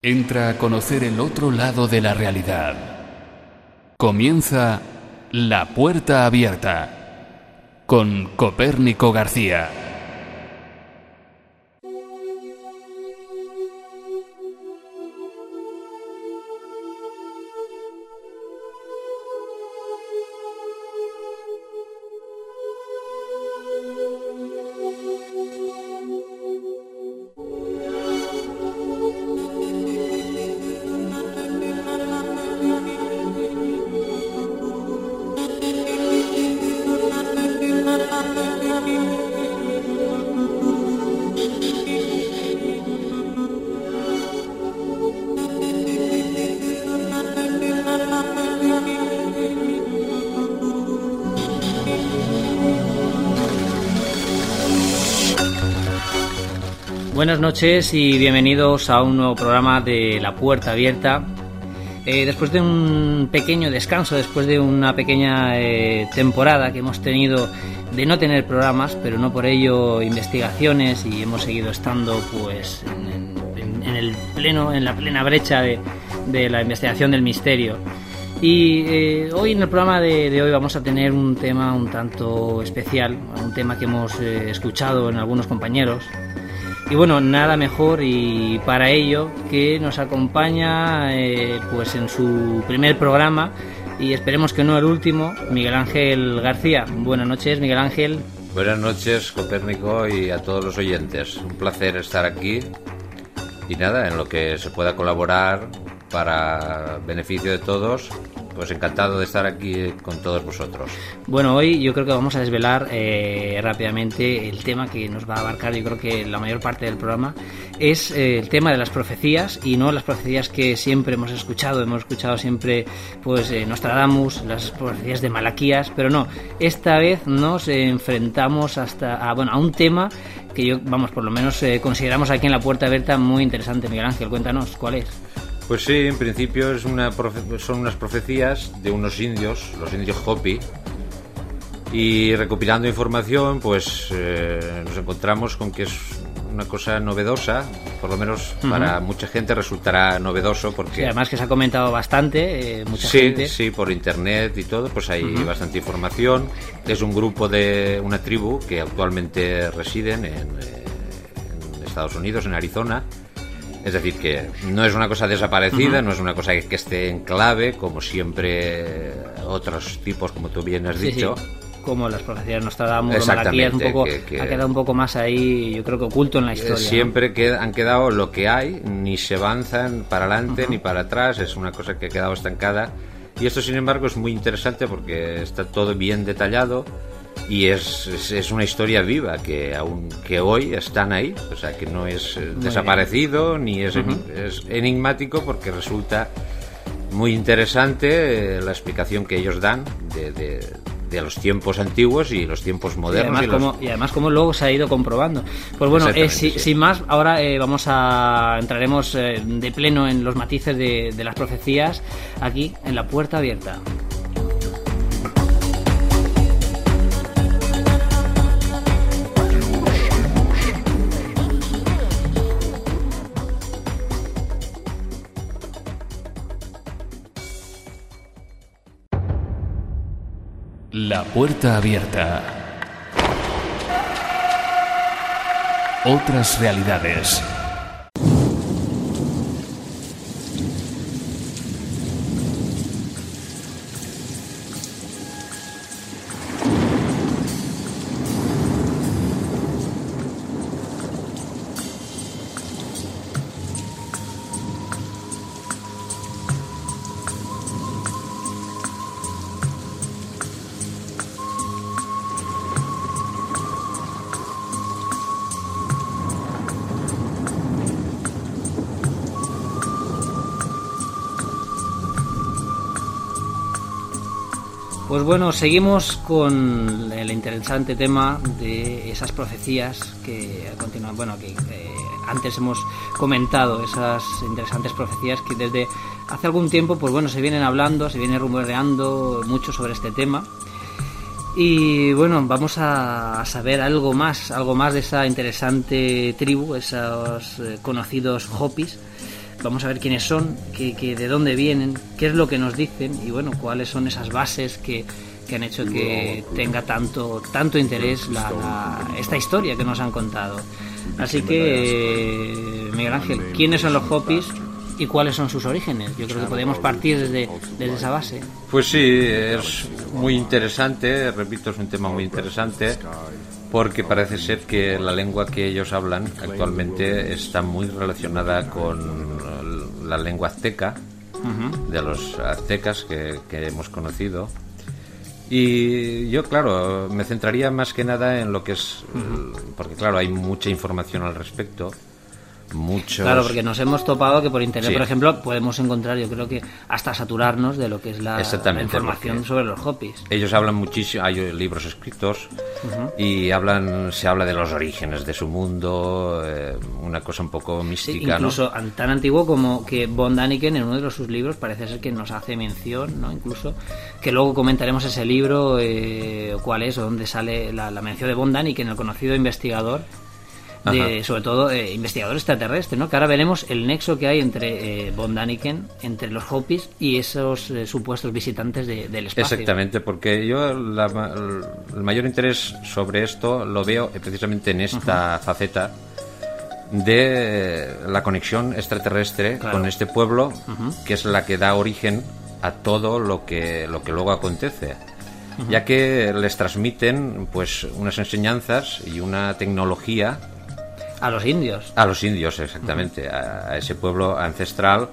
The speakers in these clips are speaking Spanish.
Entra a conocer el otro lado de la realidad. Comienza La Puerta Abierta con Copérnico García. Noches y bienvenidos a un nuevo programa de La Puerta Abierta. Eh, después de un pequeño descanso, después de una pequeña eh, temporada que hemos tenido de no tener programas, pero no por ello investigaciones y hemos seguido estando pues en, el pleno, en la plena brecha de, la investigación del misterio. Y eh, hoy en el programa de, de, hoy vamos a tener un tema un tanto especial, un tema que hemos escuchado en algunos compañeros, y bueno, nada mejor y para ello que nos acompaña eh, pues en su primer programa y esperemos que no el último, Miguel Ángel García. Buenas noches, Miguel Ángel. Buenas noches, Copérnico, y a todos los oyentes. Un placer estar aquí y nada, en lo que se pueda colaborar para beneficio de todos, pues encantado de estar aquí con todos vosotros. Bueno, hoy yo creo que vamos a desvelar eh, rápidamente el tema que nos va a abarcar, yo creo que la mayor parte del programa, es eh, el tema de las profecías y no las profecías que siempre hemos escuchado, hemos escuchado siempre pues eh, Nostradamus, las profecías de Malaquías, pero no, esta vez nos enfrentamos hasta a, bueno, a un tema que yo, vamos, por lo menos consideramos aquí en la puerta abierta muy interesante. Miguel Ángel, cuéntanos, ¿cuál es? Pues sí, en principio es una son unas profecías de unos indios, los indios Hopi, y recopilando información, pues eh, nos encontramos con que es una cosa novedosa, por lo menos para mucha gente resultará novedoso porque... además que se ha comentado bastante, eh, mucha sí, gente... Sí, por internet y todo, pues hay bastante información. Es un grupo de una tribu que actualmente residen en, eh, en Estados Unidos, en Arizona, es decir, que no es una cosa desaparecida, no es una cosa que, esté en clave, como siempre otros tipos, como tú bien has dicho. Como las profecías Nostradamus, Malaquías, un poco, ha quedado un poco más ahí, yo creo que oculto en la historia. Siempre han quedado lo que hay, ni se avanzan para adelante ni para atrás, es una cosa que ha quedado estancada. Y esto, sin embargo, es muy interesante porque está todo bien detallado y es, es, una historia viva que aún que hoy están ahí o sea que no es eh, desaparecido ni es, es, enigmático porque resulta muy interesante eh, la explicación que ellos dan de, de, los tiempos antiguos y los tiempos modernos y además, como, y además como luego se ha ido comprobando. Pues bueno eh, sin más ahora vamos a entraremos de pleno en los matices de, de las profecías aquí en la puerta abierta La puerta abierta. Otras realidades. Pues bueno, seguimos con el interesante tema de esas profecías que a bueno, que eh, antes hemos comentado, esas interesantes profecías que desde hace algún tiempo, pues bueno, se vienen hablando, se viene rumoreando mucho sobre este tema. Y bueno, vamos a saber algo más, algo más de esa interesante tribu, esos eh, conocidos Hopis, vamos a ver quiénes son, qué, qué- de dónde vienen, qué es lo que nos dicen y bueno, cuáles son esas bases que, que han hecho que tenga tanto, tanto interés la- esta historia que nos han contado. Así que, Miguel Ángel, ¿quiénes son los Hopis y cuáles son sus orígenes? Yo creo que podemos partir desde, desde esa base. Pues sí, es muy interesante, repito, es un tema muy interesante, porque parece ser que la lengua que ellos hablan actualmente está muy relacionada con la lengua azteca, de los aztecas que, que hemos conocido. Y yo, claro, me centraría más que nada en lo que es, porque claro, hay mucha información al respecto, muchos... Claro, porque nos hemos topado que por internet, Sí. por ejemplo, podemos encontrar, yo creo que hasta saturarnos de lo que es la, información sobre los Hopis. Ellos hablan muchísimo, hay libros escritos y hablan, se habla de los orígenes de su mundo, eh, una cosa un poco Sí, mística, incluso an- tan antiguo como que Von Daniken en uno de sus libros parece ser que nos hace mención, ¿no? Incluso que luego comentaremos ese libro, eh, cuál es, o dónde sale la, la mención de Von Daniken, el conocido investigador, de, sobre todo eh, investigador extraterrestre, ¿no? Que ahora veremos el nexo que hay entre eh, Von Daniken, entre los Hopis y esos eh, supuestos visitantes de- del espacio. Exactamente, porque yo la el mayor interés sobre esto lo veo precisamente en esta faceta de la conexión extraterrestre Claro. con este pueblo, que es la que da origen a todo lo que, lo que luego acontece. Ya que les transmiten pues unas enseñanzas y una tecnología A los indios. a los indios, exactamente, a, a ese pueblo ancestral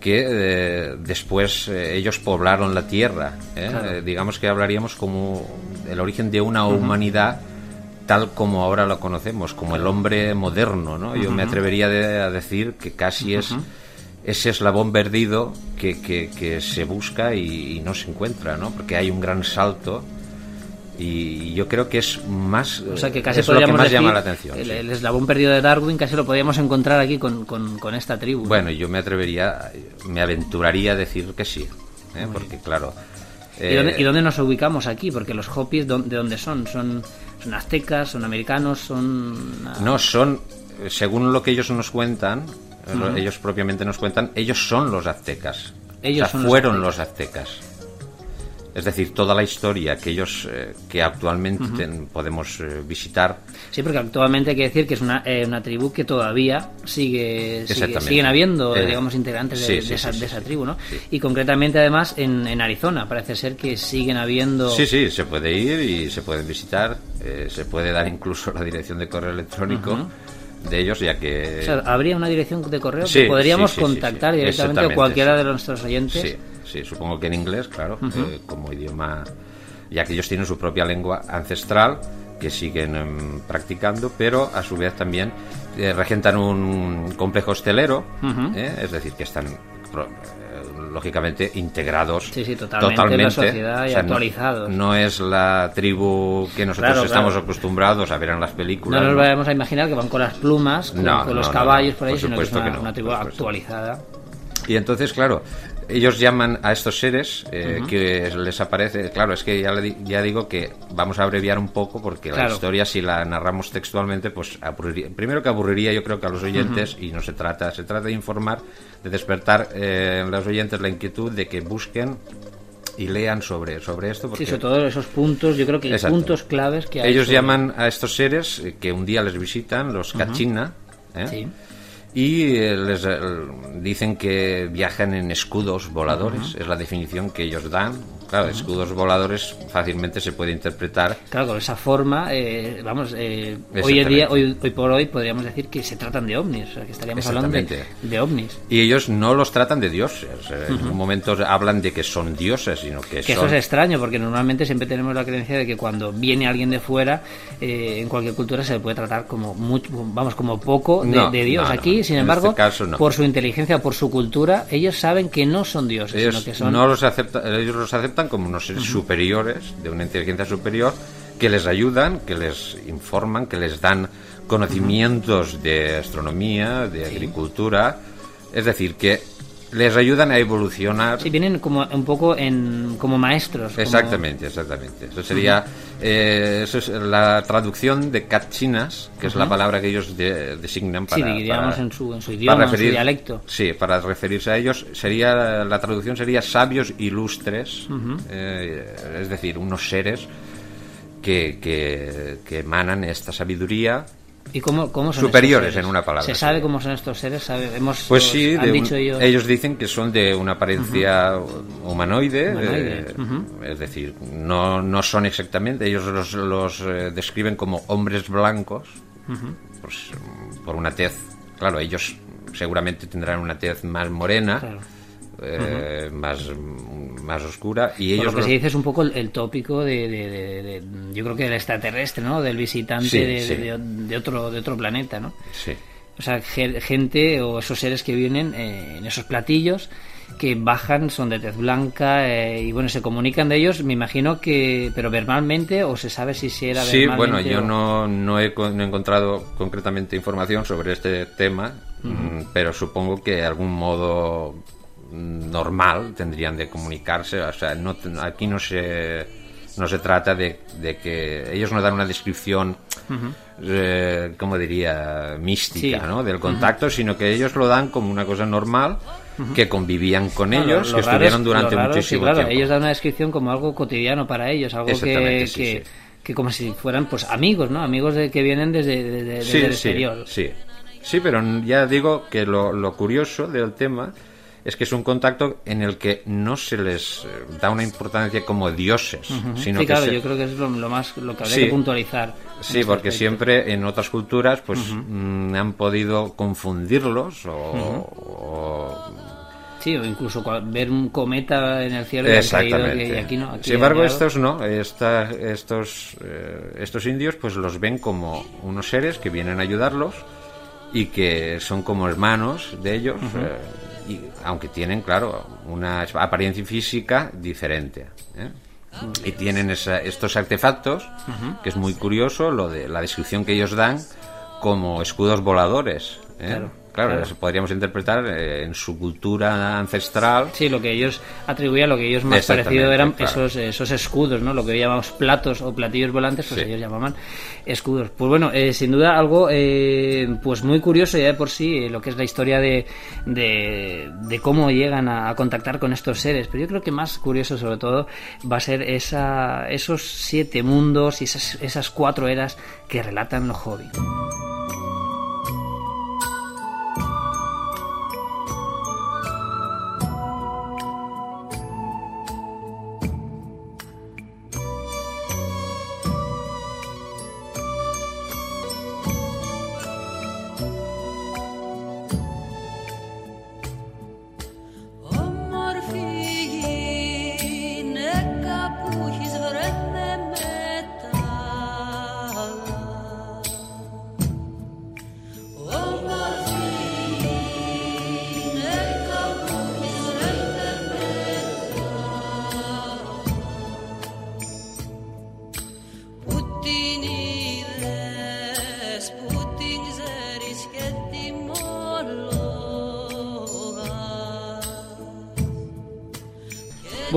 que eh, después eh, ellos poblaron la tierra. ¿eh? Claro. Eh, digamos que hablaríamos como el origen de una humanidad tal como ahora la conocemos, como el hombre moderno. ¿no? Yo me atrevería de- a decir que casi es ese eslabón perdido que, que- que se busca y, y no se encuentra, ¿no? porque hay un gran salto. Y yo creo que es más O sea que casi es lo que más decir llama la atención. el, sí. el eslabón perdido de Darwin casi lo podríamos encontrar aquí con, con- con esta tribu. ¿no? Bueno, yo me atrevería, me aventuraría a decir que sí, ¿eh? porque claro. ¿Y, dónde, eh, y dónde nos ubicamos aquí? Porque los Hopis, ¿dó- ¿de dónde son? ¿Son, son aztecas? ¿Son americanos? ¿Son...? ah, No, son, según lo que ellos nos cuentan, lo- ellos propiamente nos cuentan, ellos son los aztecas. Ellos o sea, son los fueron aztecas. los aztecas. Es decir, toda la historia que ellos, eh, que actualmente ten- podemos eh, visitar, Sí, porque actualmente hay que decir que es una, eh, una tribu que todavía sigue, siguen habiendo, Eh, digamos, integrantes de, sí, de sí, esa, sí, de esa tribu, ¿no? Y concretamente, además, en, en Arizona parece ser que siguen habiendo... Sí, sí, se puede ir y se pueden visitar, eh, se puede dar incluso la dirección de correo electrónico de ellos, ya que... O sea, habría una dirección de correo Sí, que podríamos sí, sí, sí, contactar directamente a cualquiera de nuestros oyentes. Sí, supongo que en inglés, claro, eh, como idioma, ya que ellos tienen su propia lengua ancestral que siguen em, practicando, pero a su vez también eh, regentan un complejo hostelero, eh, es decir, que están pro- eh, lógicamente integrados Sí, sí, totalmente en la sociedad y no- actualizados. No, es la tribu que nosotros Claro, estamos claro. acostumbrados a ver en las películas. No nos ¿no? vayamos a imaginar que van con las plumas, con, No, con los no, no, caballos no, por ahí, por sino que es una, que no, una tribu actualizada. Y entonces, claro, ellos llaman a estos seres eh, que les aparece. Claro, es que ya, le ya digo que vamos a abreviar un poco porque la historia, si la narramos textualmente, pues aburriría. Primero que aburriría, yo creo que a los oyentes, y no se trata, se trata de informar, de despertar eh, en los oyentes la inquietud de que busquen y lean sobre, sobre esto. Porque Sí, sobre todo esos puntos, yo creo que hay puntos claves que hay. ellos sobre- llaman a estos seres eh, que un día les visitan, los Kachina, ¿eh? Sí. Y eh, les eh, dicen que viajan en escudos voladores, es la definición que ellos dan. Claro, escudos voladores fácilmente se puede interpretar. Claro, con esa forma, eh, vamos, eh, hoy en día, hoy, hoy por hoy podríamos decir que se tratan de ovnis, o sea, que estaríamos hablando de, ovnis. Y ellos no los tratan de dioses. eh, En ningún momento hablan de que son dioses, sino que, Que eso son. es extraño, porque normalmente siempre tenemos la creencia de que cuando viene alguien de fuera, eh, en cualquier cultura se le puede tratar como mucho, vamos, como poco de, No, de Dios. no, no. Aquí, sin embargo, este caso, no. por su inteligencia, por su cultura, ellos saben que no son dioses, Ellos sino que son no los aceptan, ellos los aceptan como unos seres superiores, de una inteligencia superior, que les ayudan, que les informan, que les dan conocimientos de astronomía, de agricultura. Es decir, que les ayudan a evolucionar. Sí, vienen como un poco en, como maestros. como- Exactamente, exactamente. Eso sería eh, eso es la traducción de cachinas, que es la palabra que ellos de- designan Sí, para, diríamos para- en su, en su idioma, en su referir- dialecto. Sí, para referirse a ellos sería la traducción sería sabios ilustres, eh, es decir, unos seres que, que, que emanan esta sabiduría. ¿Y cómo, cómo son Superiores, estos seres? en una palabra, ¿Se sabe cómo son estos seres? ¿Sabe- hemos- Pues sí, han de un- dicho ellos... ellos dicen que son de una apariencia humanoide, Humanoide, eh, ujú. es decir, no, no son exactamente, ellos los, los, eh, describen como hombres blancos, pues, mm, por una tez, claro, ellos seguramente tendrán una tez más morena, Claro. Eh, más, más oscura, y Por ellos lo que los- se dice es un poco el, el tópico de, de- de- de- yo creo que del extraterrestre, ¿no? Del visitante Sí, de, sí. de- de otro de otro planeta, ¿no? sí. O sea, ge- gente o esos seres que vienen eh, en esos platillos que bajan, son de tez blanca eh, y bueno, se comunican de ellos, me imagino que, pero verbalmente o se sabe si se era Sí, bueno, yo o- no, no, he, no he encontrado concretamente información sobre este tema, mm, pero supongo que de algún modo normal tendrían de comunicarse. O sea, no, aquí no se, no se trata de, de que ellos no dan una descripción, eh, como diría, mística Sí. ¿no? del contacto, sino que ellos lo dan como una cosa normal, que convivían con No, ellos, lo que estuvieron es- durante muchísimo claro, tiempo. Ellos dan una descripción como algo cotidiano para ellos, algo que, sí, que, sí. que como si fueran pues amigos, ¿no? Amigos de que vienen desde, desde- desde el exterior. Sí, sí, pero ya digo que lo, lo curioso del tema es que es un contacto en el que no se les eh, da una importancia como dioses, sino sí, que claro, se- yo creo que es lo, lo más lo que habría Sí. que puntualizar. Sí, este porque aspecto. siempre en otras culturas pues mm, han podido confundirlos o, o- Sí, o incluso ver un cometa en el cielo y Exactamente. que y aquí no. aquí Sin embargo, estos no, esta- estos, eh, estos indios pues los ven como unos seres que vienen a ayudarlos y que son como hermanos de ellos, eh, y, aunque tienen, claro, una apariencia física diferente. ¿eh? Y tienen esa- estos artefactos, que es muy curioso, lo de la descripción que ellos dan como escudos voladores. ¿eh? Claro, Claro, claro. eso podríamos interpretar eh, en su cultura ancestral. Sí, lo que ellos atribuían, lo que ellos más parecido eran claro. esos, esos escudos, ¿no? Lo que hoy llamamos platos o platillos volantes, pues Sí. ellos llamaban escudos. Pues bueno, eh, sin duda algo eh, pues muy curioso ya de por sí, eh, lo que es la historia de, de, de cómo llegan a, a contactar con estos seres. Pero yo creo que más curioso sobre todo va a ser esa, esos siete mundos y esas, esas cuatro eras que relatan los hobbits.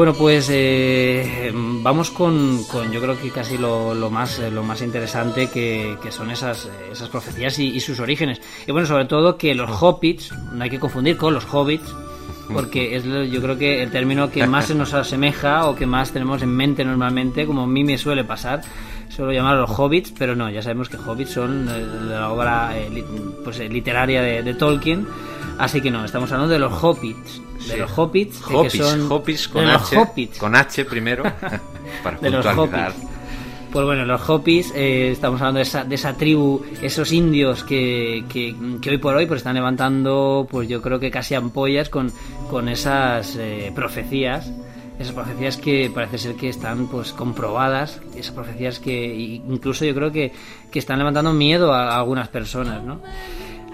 Bueno, pues eh, vamos con, con yo creo que casi lo, lo más eh, lo más interesante que, que son esas, esas profecías y, y sus orígenes. Y bueno, sobre todo que los hobbits, no hay que confundir con los hobbits, porque es yo creo que el término que más se nos asemeja o que más tenemos en mente normalmente, como a mí me suele pasar, suelo llamar los hobbits, pero no, ya sabemos que hobbits son eh, de la obra eh, pues, literaria de, de Tolkien, así que no, estamos hablando de los hobbits. De Sí. los hobbits, eh, que Hobbits, son Hobbits con de H, hobbits. con H primero, para de los. Hopis. Pues bueno, los Hopis, eh, estamos hablando de esa, de esa tribu, esos indios que, que, que hoy por hoy pues están levantando, pues yo creo que casi ampollas con, con esas eh, profecías, esas profecías que parece ser que están pues comprobadas, esas profecías que incluso yo creo que, que están levantando miedo a, a algunas personas, ¿no?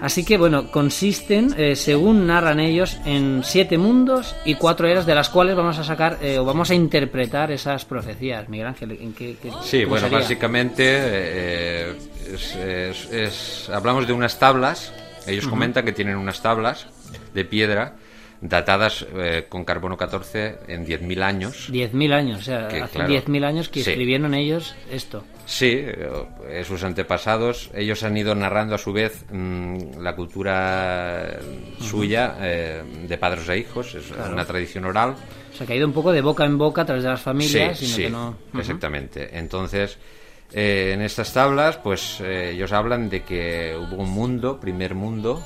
Así que bueno, consisten, eh, según narran ellos, en siete mundos y cuatro eras de las cuales vamos a sacar eh, o vamos a interpretar esas profecías. Miguel Ángel, ¿en qué, qué- Sí, bueno, sería? básicamente eh, es- es- es- hablamos de unas tablas. Ellos comentan que tienen unas tablas de piedra datadas eh, con carbono 14 en 10.000 años. 10.000 años, o sea, Que, hace claro, 10.000 años que sí. escribieron ellos esto. Sí, eh, sus antepasados, ellos han ido narrando a su vez mm, la cultura suya eh, de padres a hijos, es una tradición oral. O sea, que ha ido un poco de boca en boca a través de las familias, sí, sino sí, que no... Exactamente. Entonces, eh, en estas tablas, pues eh, ellos hablan de que hubo un mundo, primer mundo,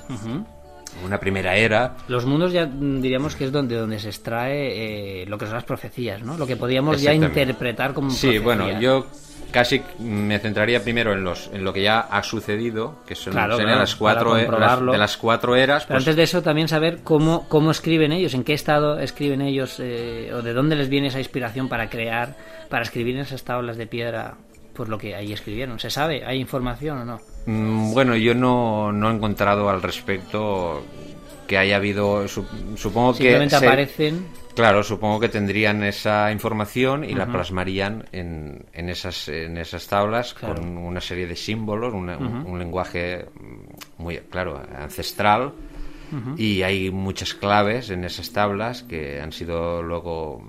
una primera era, Los mundos ya mm, diríamos que es donde, donde se extrae eh, lo que son las profecías, ¿no? Lo que podíamos ya interpretar como Sí, profecía. bueno, yo casi me centraría primero en los en lo que ya ha sucedido, que son Claro, serían claro, las cuatro e- las- de las cuatro eras. Pero pues, antes de eso también saber cómo, cómo escriben ellos, en qué estado escriben ellos, eh, o de dónde les viene esa inspiración para crear, para escribir en esas tablas de piedra, pues lo que ahí escribieron. ¿Se sabe? ¿Hay información o no? mm, bueno, yo no, no he encontrado al respecto que haya habido. su- supongo que Simplemente se- aparecen. Claro, supongo que tendrían esa información y la plasmarían en, en esas en esas tablas Claro. con una serie de símbolos, una- un, un lenguaje muy claro ancestral y hay muchas claves en esas tablas que han sido luego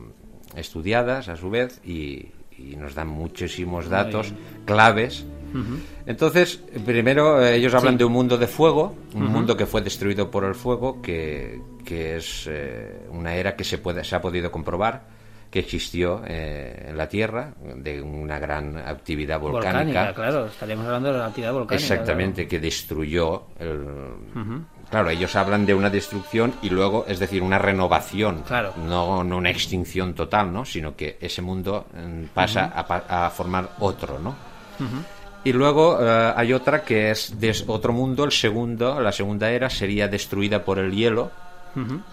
estudiadas a su vez y, y nos dan muchísimos datos claves. Entonces, primero eh, ellos hablan Sí. de un mundo de fuego, un mundo que fue destruido por el fuego, que, que es eh, una era que se, puede, se ha podido comprobar que existió eh, en la Tierra, de una gran actividad volcánica. Volcánica, claro. Estaríamos hablando de la actividad volcánica. Exactamente, que destruyó el... Claro, ellos hablan de una destrucción y luego, es decir, una renovación, Claro. no, no una extinción total, ¿no? Sino que ese mundo mm, pasa a, pa- a formar otro, ¿no? Y luego eh, hay otra que es de otro mundo, el segundo, la segunda era sería destruida por el hielo.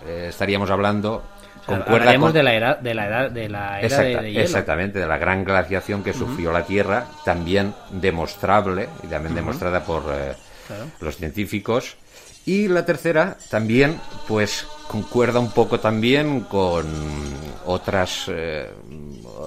Eh, estaríamos hablando concuerda con- de la era de la edad de la era de- Exacta- de, hielo. Exactamente, de la gran glaciación que sufrió la Tierra, también demostrable y también demostrada por eh, Claro. los científicos. Y la tercera también, pues concuerda un poco también con otras, eh,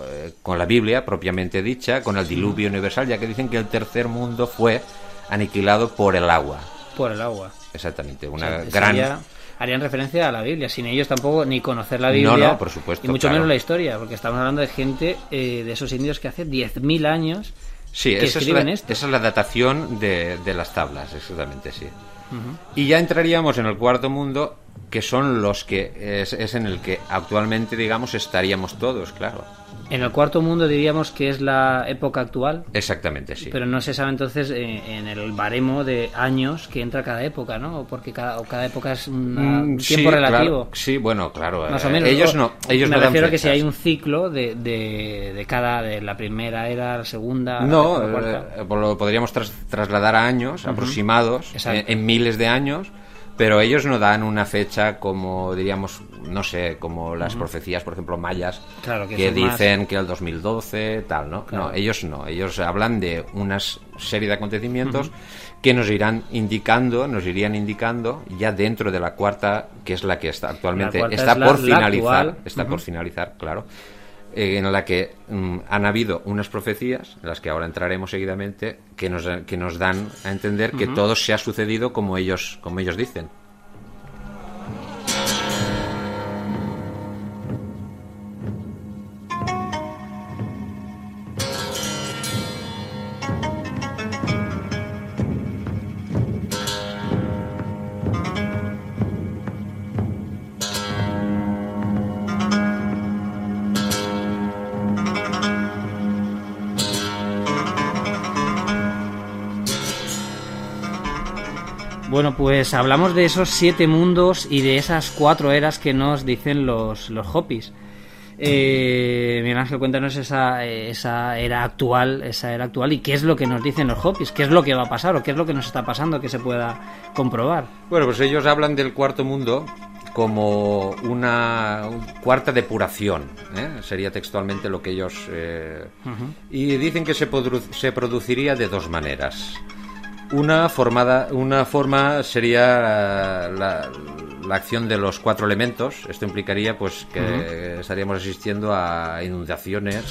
eh, con la Biblia propiamente dicha, con el diluvio universal, ya que dicen que el tercer mundo fue aniquilado por el agua. Por el agua. Exactamente, O una sea, gran... sería- harían referencia a la Biblia, sin ellos tampoco ni conocer la No, Biblia. no, por supuesto, Y mucho claro. menos la historia, porque estamos hablando de gente, eh, de esos indios que hace 10.000 años Sí, que esa es, escriben la, esto. esa es la datación de, de las tablas, exactamente, sí. Y ya entraríamos en el cuarto mundo, que son los que es, es en el que actualmente, digamos, estaríamos todos, claro. En el cuarto mundo diríamos que es la época actual, Exactamente, sí. pero no se sabe entonces eh, en el baremo de años que entra cada época, ¿no? Porque cada, o cada época es un Mm, sí, tiempo relativo. claro, sí, bueno, claro. Más o eh, menos. Ellos no, ellos me no dan refiero a que si hay un ciclo de, de, de cada, de la primera era, la segunda, No, la eh, lo podríamos tras- trasladar a años aproximados, en miles de años, pero ellos no dan una fecha como, diríamos, no sé, como las profecías, por ejemplo, mayas, Claro, que que, son más- dicen que el 2012, tal, ¿no? Claro. No, ellos no, ellos hablan de una serie de acontecimientos que nos irán indicando, nos irían indicando ya dentro de la cuarta, que es la que está actualmente, está es por la finalizar, está por finalizar, claro en la que mm, han habido unas profecías, en las que ahora entraremos seguidamente, que nos, que nos dan a entender que todo se ha sucedido como ellos, como ellos dicen. Bueno, pues hablamos de esos siete mundos y de esas cuatro eras que nos dicen los, los Hopis. Eh, Miguel Ángel, cuéntanos esa, esa era actual, esa era actual y qué es lo que nos dicen los Hopis, qué es lo que va a pasar o qué es lo que nos está pasando que se pueda comprobar. Bueno, pues ellos hablan del cuarto mundo como una un- cuarta depuración, ¿eh? sería textualmente lo que ellos... eh, Y dicen que se, se produciría de dos maneras. Una, formada, una forma sería eh, la, la acción de los cuatro elementos. Esto implicaría pues que estaríamos asistiendo a inundaciones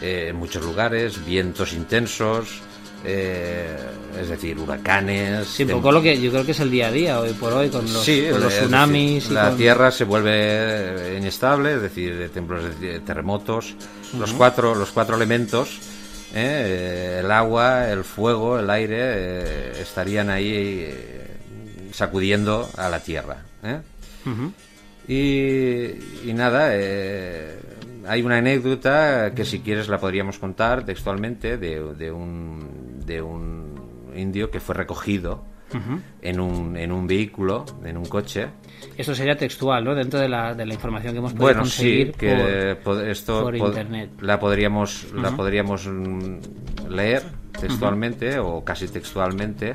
eh, en muchos lugares, vientos intensos, eh, es decir, huracanes. Sí, un poco lo que yo creo que es el día a día hoy por hoy con los, Sí, con los es decir, tsunamis. y la con- tierra se vuelve inestable, es decir, de temblores, de terremotos. Los cuatro, los cuatro elementos, ¿eh? el agua, el fuego, el aire, eh, estarían ahí eh, sacudiendo a la tierra. ¿eh? Y, y nada, eh, hay una anécdota que si quieres la podríamos contar textualmente de, de un, de un indio que fue recogido en, un, en un vehículo, en un coche. Esto sería textual, ¿no? Dentro de la, de la información que hemos podido Bueno, sí, conseguir que por- esto por internet. la podríamos, la podríamos mm, leer textualmente o casi textualmente.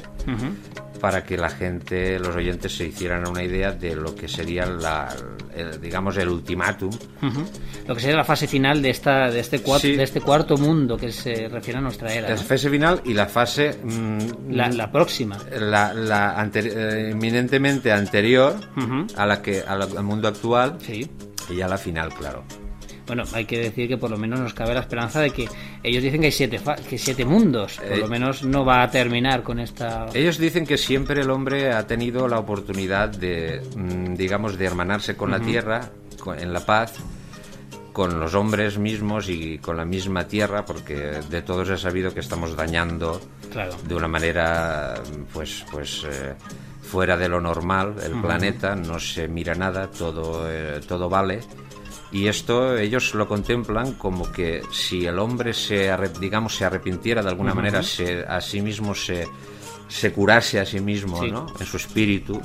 Para que la gente, los oyentes se hicieran una idea de lo que sería la, el, digamos el ultimátum. Lo que sería la fase final de esta de este cuarto Sí. de este cuarto mundo que se refiere a nuestra era. La ¿no? fase final y la fase mm, La, la próxima. la, la anteri- eh, eminentemente anterior a la que al mundo actual Sí. y ya la final, claro. Bueno, hay que decir que por lo menos nos cabe la esperanza de que ellos dicen que hay siete, fa- que siete mundos. Por Eh, lo menos no va a terminar con esta. Ellos dicen que siempre el hombre ha tenido la oportunidad de, mm, digamos, de hermanarse con la tierra, con- en la paz, con los hombres mismos y con la misma tierra, porque de todos he sabido que estamos dañando Claro. de una manera, pues, pues eh, fuera de lo normal el planeta, no se mira nada, todo, eh, todo vale. Y esto ellos lo contemplan como que si el hombre se, digamos, se arrepintiera de alguna manera, se, a sí mismo se, se curase a sí mismo, Sí. ¿no? En su espíritu,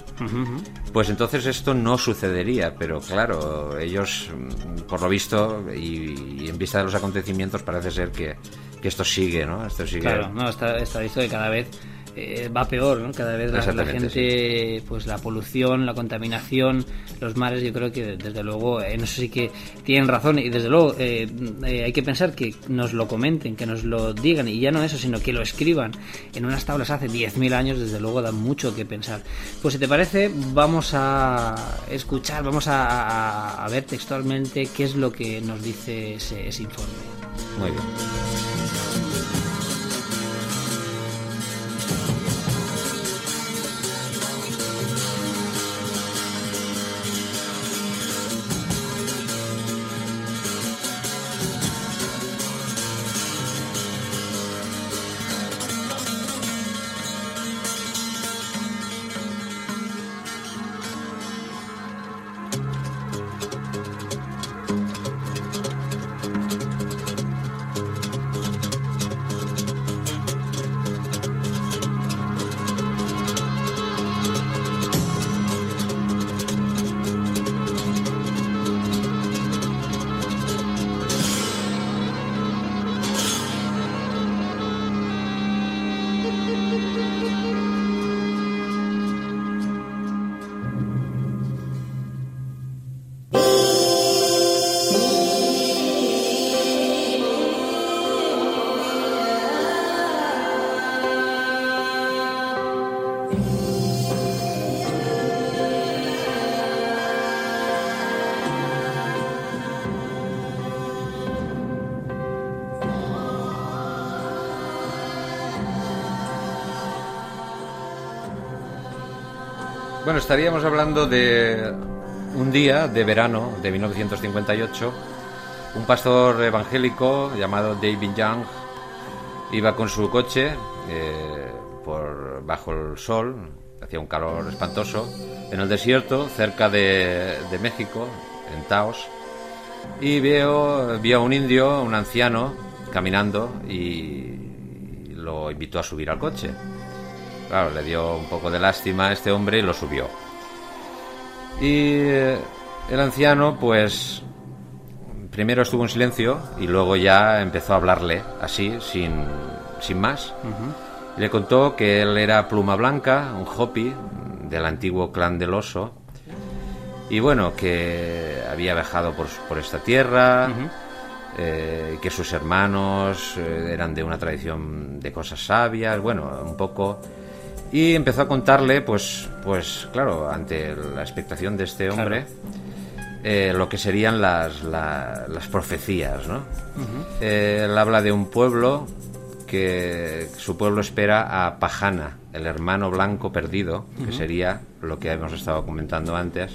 pues entonces esto no sucedería. Pero claro, ellos, mm, por lo visto, y, y en vista de los acontecimientos, parece ser que, que esto sigue, ¿no? Esto sigue. Claro, no, está, está visto que cada vez eh, va peor, ¿no? Cada vez la, la gente, pues la polución, la contaminación, los mares, yo creo que desde luego, eh, no sé si que tienen razón y desde luego eh, eh, hay que pensar que nos lo comenten, que nos lo digan y ya no eso, sino que lo escriban en unas tablas hace 10.000 años, desde luego da mucho que pensar. Pues si te parece, vamos a escuchar, vamos a, a- a ver textualmente qué es lo que nos dice ese, ese informe. Muy bien. Bueno, estaríamos hablando de un día de verano de 1958. Un pastor evangélico llamado David Young iba con su coche eh, por bajo el sol, hacía un calor espantoso, en el desierto cerca de, de México, en Taos, y vio a un indio, un anciano, caminando y lo invitó a subir al coche. Claro, le dio un poco de lástima a este hombre y lo subió. Y eh, el anciano, pues, primero estuvo en silencio y luego ya empezó a hablarle así, sin, sin más. Le contó que él era Pluma Blanca, un hopi del antiguo clan del oso. Y bueno, que había viajado por, por esta tierra, eh, que sus hermanos eh, eran de una tradición de cosas sabias, bueno, un poco. Y empezó a contarle, pues, pues claro, ante la expectación de este hombre, eh, lo que serían las, la- las profecías, ¿no? Eh, él habla de un pueblo que que su pueblo espera a Pajana, el hermano blanco perdido, que sería lo que hemos estado comentando antes,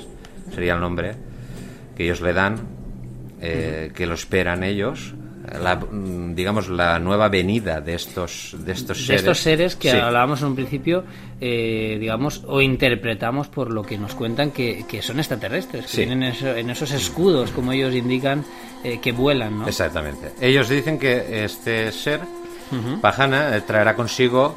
sería el nombre que ellos le dan, eh, que lo esperan ellos, la, mm, digamos la nueva venida de estos de estos de seres. estos seres que Sí. hablábamos en un principio, eh, digamos, o interpretamos por lo que nos cuentan que, que son extraterrestres, que Sí. vienen en, eso- en esos escudos, como ellos indican, eh, que vuelan, ¿no? Exactamente. Ellos dicen que este ser, Pajana, eh, traerá consigo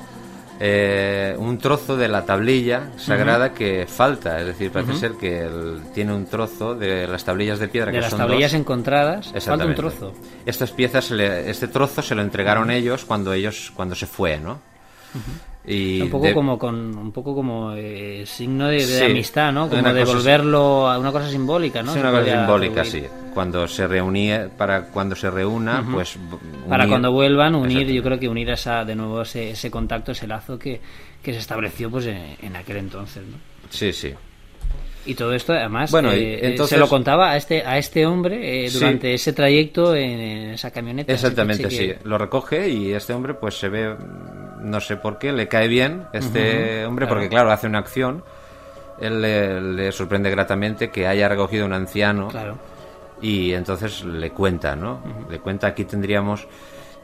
eh, un trozo de la tablilla sagrada que falta. Es decir, parece ser que él tiene un trozo de las tablillas de piedra De que las son tablillas dos. encontradas, falta un trozo. Estas piezas, se le- este trozo se lo entregaron ellos cuando ellos cuando se fue, ¿no? Y un poco de- como con un poco como eh, signo de, de Sí, amistad, ¿no? Como devolverlo a una cosa simbólica, ¿no? Sí, Se una cosa simbólica, sí. Cuando se reunía, para cuando se reúna, pues... Para cuando vuelvan, unir, yo creo que unir esa, de nuevo ese, ese contacto, ese lazo que, que se estableció pues en, en aquel entonces, ¿no? Sí, sí. Y todo esto, además, Bueno, eh, eh, entonces- se lo contaba a este, a este hombre eh, Sí. durante ese trayecto en, en esa camioneta. Exactamente, sí. Lo recoge y este hombre pues se ve, no sé por qué, le cae bien este hombre claro. porque claro, hace una acción. Él le, le sorprende gratamente que haya recogido un anciano Claro. y entonces le cuenta, ¿no? Le cuenta, aquí tendríamos,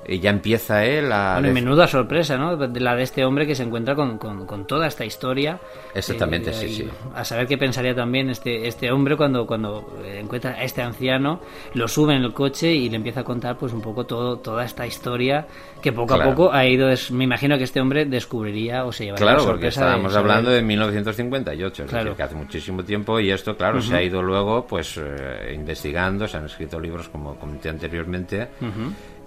y ya empieza él a... Bueno, y menuda sorpresa, ¿no? De la de este hombre que se encuentra con, con- con toda esta historia. Exactamente, Eh, sí, sí. A saber qué pensaría también este, este hombre cuando, cuando encuentra a este anciano, lo sube en el coche y le empieza a contar pues un poco todo, toda esta historia que poco Claro. a poco ha ido... des- Me imagino que este hombre descubriría o se llevaría Claro, la porque de estábamos saber- hablando de 1958, es Claro. decir, que hace muchísimo tiempo y esto, claro, se ha ido luego pues eh, investigando, se han escrito libros como comenté anteriormente.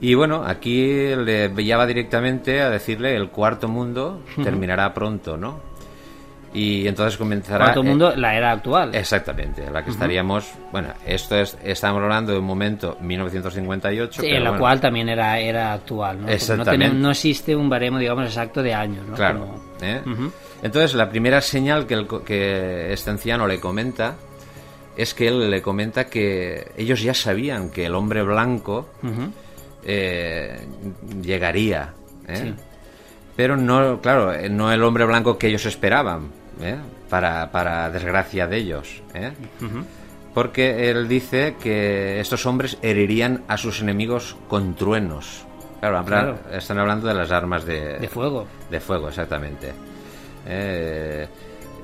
Y bueno, aquí le va directamente a decirle el cuarto mundo terminará pronto, ¿no? Y entonces comenzará... Cuarto eh, mundo, la era actual. Exactamente, la que estaríamos... Bueno, esto es... Estamos hablando de un momento 1958. Sí, pero en la bueno, cual también era, era actual, ¿no? No, Exactamente. tenemos- no existe un baremo, digamos, exacto de años, ¿no? Claro. Como- ¿eh? Ujú. Entonces, la primera señal que, el que este anciano le comenta es que él le comenta que ellos ya sabían que el hombre blanco. Eh, llegaría. ¿eh? Sí. Pero no, claro, eh, no el hombre blanco que ellos esperaban, ¿eh? para, para desgracia de ellos. Porque él dice que estos hombres herirían a sus enemigos con truenos. Claro, están hablando de las armas de, De fuego. de fuego, exactamente. Eh,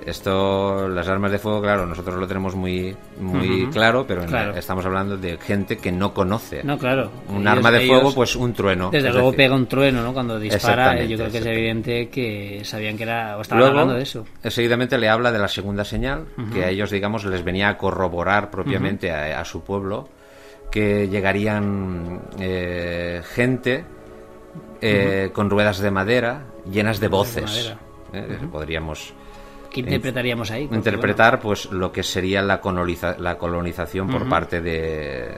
esto, las armas de fuego, claro, nosotros lo tenemos muy, muy claro, pero en- Claro. estamos hablando de gente que no conoce. No, claro. Un Ellos- arma de ellos- fuego, pues un trueno. Desde es luego decir. pega un trueno, ¿no? Cuando dispara, yo creo que es evidente que sabían que era. O estaban Luego, hablando de eso. seguidamente le habla de la segunda señal, que a ellos, digamos, les venía a corroborar propiamente a, a su pueblo, que llegarían eh, gente eh, con ruedas de madera llenas de voces. madera. Eh, Podríamos ¿Qué interpretaríamos ahí? Porque, interpretar pues lo que sería la, coloniza- la colonización por parte de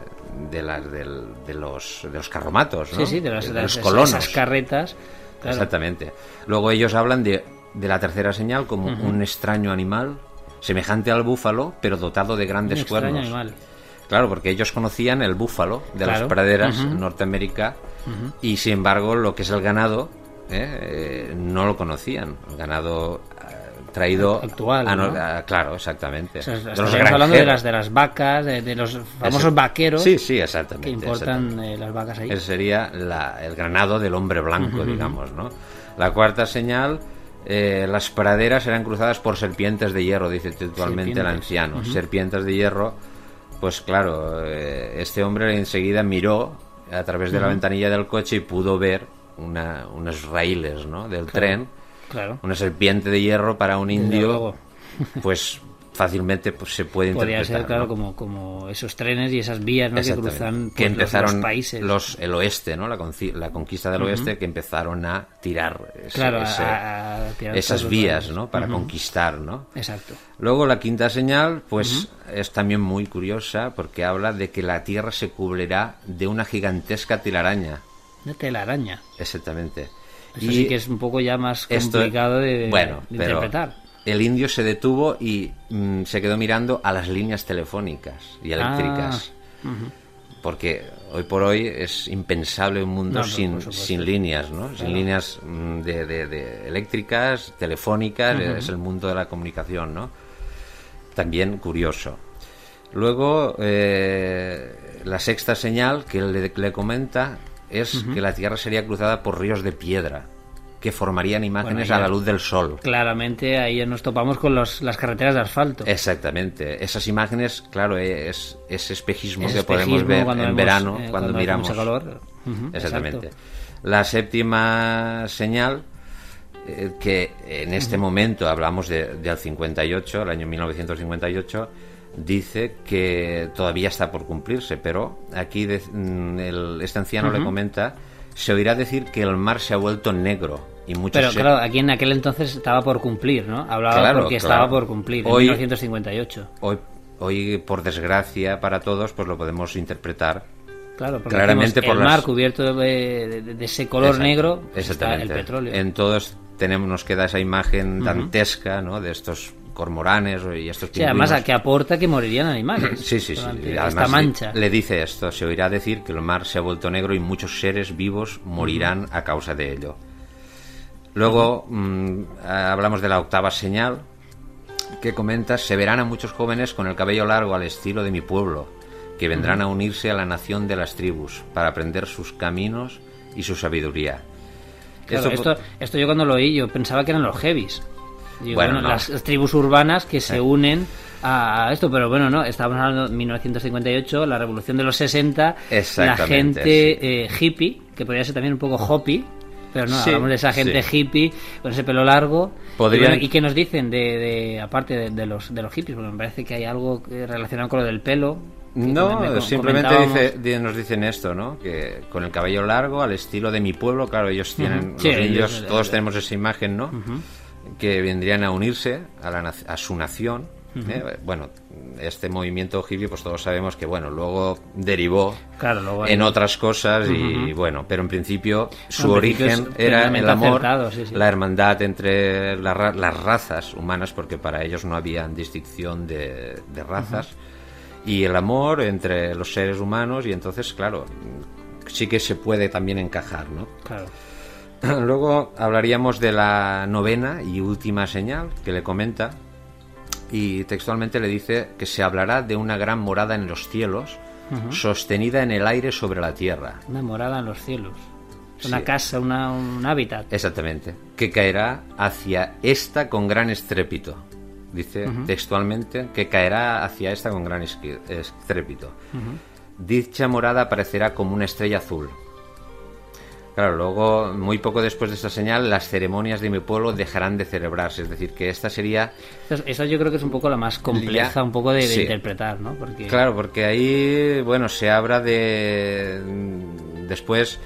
de, las, del- de los de los carromatos. Sí, sí, de, las, de de los las- colonos esas carretas. claro. Exactamente. Luego ellos hablan de, de la tercera señal como un extraño animal, semejante al búfalo, pero dotado de Un grandes extraño cuernos. animal. Claro, porque ellos conocían el búfalo de Claro. las praderas en Norteamérica y sin embargo lo que es el ganado ¿eh? Eh, no lo conocían. El ganado traído Actual, a no- claro, exactamente. O sea, estaríamos hablando de las, de las vacas, de, de los famosos Ese- vaqueros Sí, sí, exactamente. que exactamente. importan eh, las vacas ahí. Ese sería la- el granado del hombre blanco, digamos, ¿no? La cuarta señal, eh, las praderas eran cruzadas por serpientes de hierro, dice textualmente el anciano. Serpientes de hierro, pues claro, eh, este hombre enseguida miró a través de la ventanilla del coche y pudo ver una- unos raíles, ¿no? Del tren, Claro. una serpiente de hierro para un indio, pues fácilmente pues, se puede Podría interpretar. ser, claro, ¿no? como, como esos trenes y esas vías ¿no? que cruzan que pues, empezaron los, países. los- el oeste, ¿no? La, la conquista del oeste que empezaron a tirar ese- Claro, a- ese- a- a tirar esas vías. ¿no? Para conquistar, ¿no? Exacto. Luego la quinta señal, pues es también muy curiosa porque habla de que la Tierra se cubrirá de una gigantesca telaraña. Una telaraña. Exactamente. Eso sí que es un poco ya más esto- complicado de, bueno, de pero interpretar. El indio se detuvo y mm, se quedó mirando a las líneas telefónicas y eléctricas. Ah, porque hoy por hoy es impensable un mundo No, sin, sin líneas, ¿no? Sin líneas mm, de, de- de eléctricas, telefónicas, es el mundo de la comunicación, ¿no? También curioso. Luego, eh, la sexta señal que él le, le comenta es que la Tierra sería cruzada por ríos de piedra, que formarían imágenes ya- a la luz del sol. Claramente ahí nos topamos con los, las carreteras de asfalto. Exactamente. Esas imágenes, claro, es ese espejismo que podemos ver en vemos, verano eh, cuando, miramos. mucho calor. Exactamente. exacto. La séptima señal, eh, que en este momento hablamos de, del 58, el año 1958, dice que todavía está por cumplirse, pero aquí de- mm, el- este anciano le comenta, se oirá decir que el mar se ha vuelto negro y muchos Pero se- claro, aquí en aquel entonces estaba por cumplir, ¿no? Hablaba Claro, porque claro. estaba por cumplir, en Hoy- 1958. hoy, hoy, por desgracia para todos, pues lo podemos interpretar Claro, porque Claramente por el las- mar cubierto de, de- de ese color Exacto, negro está el petróleo. En todos tenemos, nos queda esa imagen dantesca, ¿no? De estos cormoranes y estos Sí, además. ¿a qué aporta que morirían animales? Sí, sí, sí. Y Esta además mancha. Le dice esto, se oirá decir que el mar se ha vuelto negro y muchos seres vivos morirán a causa de ello. Luego mm, hablamos de la octava señal, que comenta, se verán a muchos jóvenes con el cabello largo al estilo de mi pueblo, que vendrán a unirse a la nación de las tribus para aprender sus caminos y su sabiduría. Claro, Esto- esto, esto yo cuando lo oí, yo pensaba que eran los heavies. Digo, Bueno, bueno, no. las tribus urbanas que se unen a esto, pero bueno, no, estábamos hablando de 1958, la revolución de los 60, la gente eh, hippie, que podría ser también un poco hoppy, pero no, Sí, hablamos de esa gente sí. hippie con ese pelo largo. Podrían- Y, bueno, ¿y qué nos dicen de, de- aparte de, de los, de los hippies? Bueno, me parece que hay algo que- relacionado con lo del pelo. No, me- me simplemente dice- di- nos dicen esto, ¿no? Que con el cabello largo, al estilo de mi pueblo, claro, ellos tienen. Sí, los ellos- todos tenemos esa imagen, ¿no? Que vendrían a unirse a, la, a su nación. ¿eh? Bueno, este movimiento hippie, pues todos sabemos que, bueno, luego derivó Claro, luego hay- en otras cosas y, bueno, pero en principio su En origen era el amor, acertado, sí, sí. la hermandad entre la ra- las razas humanas, porque para ellos no había distinción de, de razas, y el amor entre los seres humanos, y entonces, claro, sí que se puede también encajar, ¿no? Claro. Luego hablaríamos de la novena y última señal que le comenta y textualmente le dice que se hablará de una gran morada en los cielos sostenida en el aire sobre la tierra. Una morada en los cielos. Una Sí. casa, una, un hábitat. Exactamente. Que caerá hacia esta con gran estrépito. Dice textualmente que caerá hacia esta con gran estrépito. Dicha morada aparecerá como una estrella azul. Claro, luego, muy poco después de esta señal, las ceremonias de mi pueblo dejarán de celebrarse. Es decir, que esta sería Esa- yo creo que es un poco la más compleja, Ya, un poco de, de sí. interpretar, ¿no? Porque Claro, porque ahí, bueno, se habla de... Después,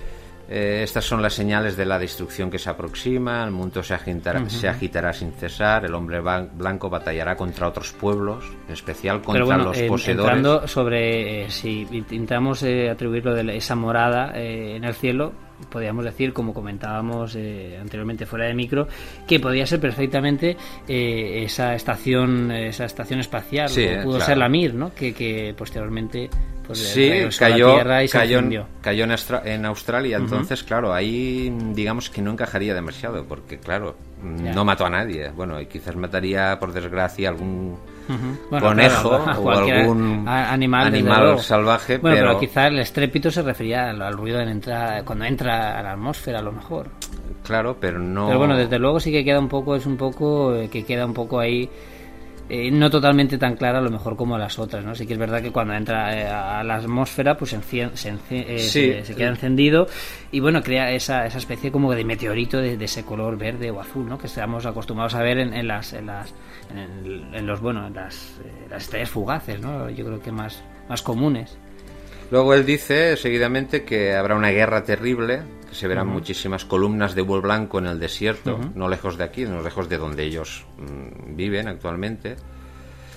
eh, estas son las señales de la destrucción que se aproxima, el mundo se agitará, se agitará sin cesar, el hombre blanco batallará contra otros pueblos, en especial contra bueno, los en- poseedores. entrando sobre eh, si intentamos eh, atribuirlo de esa morada eh, en el cielo, podríamos decir, como comentábamos eh, anteriormente fuera de micro, que podría ser perfectamente eh, esa estación esa estación espacial, Sí, o pudo claro. ser la Mir, ¿no? Que, que posteriormente pues, Sí, cayó, Tierra y cayó, en, cayó en, Austra- en Australia, entonces, claro, ahí digamos que no encajaría demasiado, porque, claro, no mató a nadie. Bueno, y quizás mataría, por desgracia, algún Bueno, conejo claro, o algún animal, salvaje, Bueno, pero, pero- quizá el estrépito se refería al, al ruido de entrada, cuando entra a la atmósfera, a lo mejor. Claro, pero no. Pero bueno, desde luego sí que queda un poco, es un poco, eh, que queda un poco ahí, eh, no totalmente tan clara a lo mejor como las otras, ¿no? Sí que es verdad que cuando entra eh, a la atmósfera, pues se, encien- se, ence- eh, Sí. se, se queda encendido y bueno, crea esa, esa especie como de meteorito de, de ese color verde o azul, ¿no? Que estamos acostumbrados a ver en, en las, en las, en, los, bueno, en las, eh, las estrellas fugaces, ¿no? Yo creo que más, más comunes. Luego él dice seguidamente que habrá una guerra terrible, que se verán muchísimas columnas de huel blanco en el desierto, no lejos de aquí, no lejos de donde ellos mm, viven actualmente.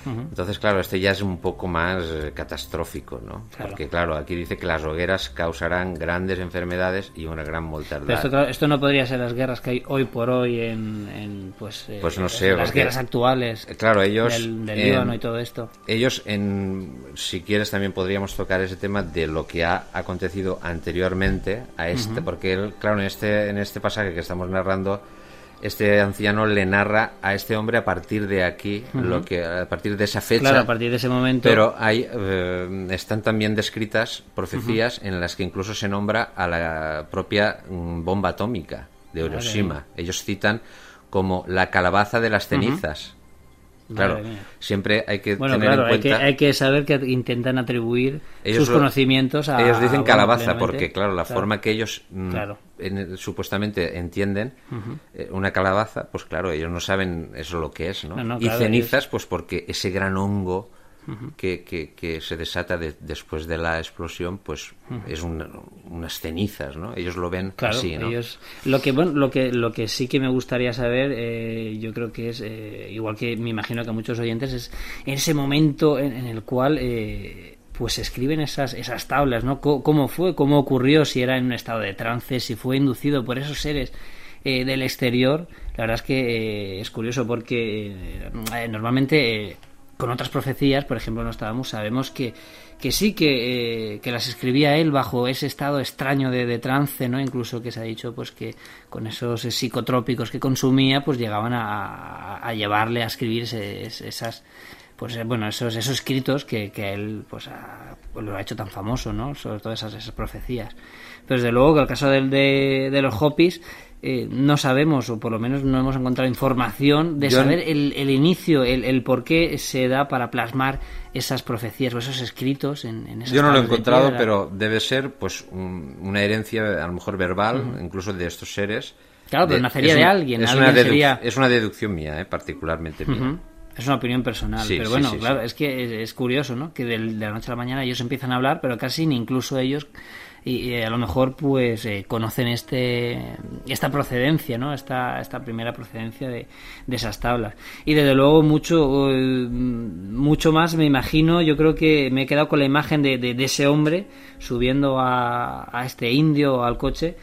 Entonces, claro, este ya es un poco más eh, catastrófico, ¿no? Claro. Porque, claro, aquí dice que las hogueras causarán grandes enfermedades y una gran mortalidad. esto, no podría ser las guerras que hay hoy por hoy en, en, pues, eh, Pues no sé, las guerras actuales Eh, Claro, ellos... del, del en- Líbano y todo esto. Ellos, en, si quieres, también podríamos tocar ese tema de lo que ha acontecido anteriormente a este, porque él, claro, en este, en este pasaje que estamos narrando, este anciano le narra a este hombre a partir de aquí, lo que a partir de esa fecha. Claro, a partir de ese momento. Pero hay, eh, están también descritas profecías en las que incluso se nombra a la propia mm, bomba atómica de Hiroshima. Ellos citan como la calabaza de las cenizas. Claro, siempre hay que Bueno, tener claro, en hay que, cuenta. hay que saber que intentan atribuir Ellos sus lo- conocimientos a. ellos dicen a- calabaza porque, claro, la forma que ellos mm, Claro. En- supuestamente entienden eh, una calabaza, pues claro, ellos no saben eso lo que es, ¿no? No, no, y claro, cenizas, pues porque ese gran hongo que, que, que se desata de- después de la explosión, pues es un- unas cenizas, ¿no? Ellos lo ven Claro, así, ¿no? ellos lo que bueno, lo que lo que sí que me gustaría saber, eh, yo creo que es eh, igual que me imagino que a muchos oyentes es ese momento en, en el cual eh, pues escriben esas esas tablas, ¿no? ¿Cómo fue? ¿Cómo ocurrió? Si era en un estado de trance, si fue inducido por esos seres eh, del exterior. La verdad es que eh, es curioso porque eh, normalmente eh, con otras profecías, por ejemplo, en Nostradamus, sabemos que, que sí que, que las escribía él bajo ese estado extraño de, de trance, ¿no? Incluso que se ha dicho pues que con esos psicotrópicos que consumía, pues llegaban a, a llevarle a escribir ese- esas pues eh, bueno esos esos escritos que, que él pues ha, pues, lo ha hecho tan famoso no sobre todo esas, esas profecías. Pero desde luego que el caso del, de, de los Hopis eh, no sabemos o por lo menos no hemos encontrado información de Yo- saber el, el inicio el, el por qué se da para plasmar esas profecías o esos escritos en, en esas Yo no lo he de encontrado, pero debe ser pues un- una herencia, a lo mejor verbal, incluso de estos seres. Claro, pero De- nacería de alguien, Es, alguien una, sería- es una deducción mía, eh, particularmente mía. Es una opinión personal, Sí, pero bueno, sí, claro, es que es, curioso, ¿no? Que de la noche a la mañana ellos empiezan a hablar, pero casi ni incluso ellos, y, y a lo mejor, pues eh, conocen este esta procedencia, ¿no? Esta, esta primera procedencia de, de esas tablas. Y desde luego mucho eh, mucho más, me imagino, yo creo que me he quedado con la imagen de, de- de ese hombre subiendo a, a este indio al coche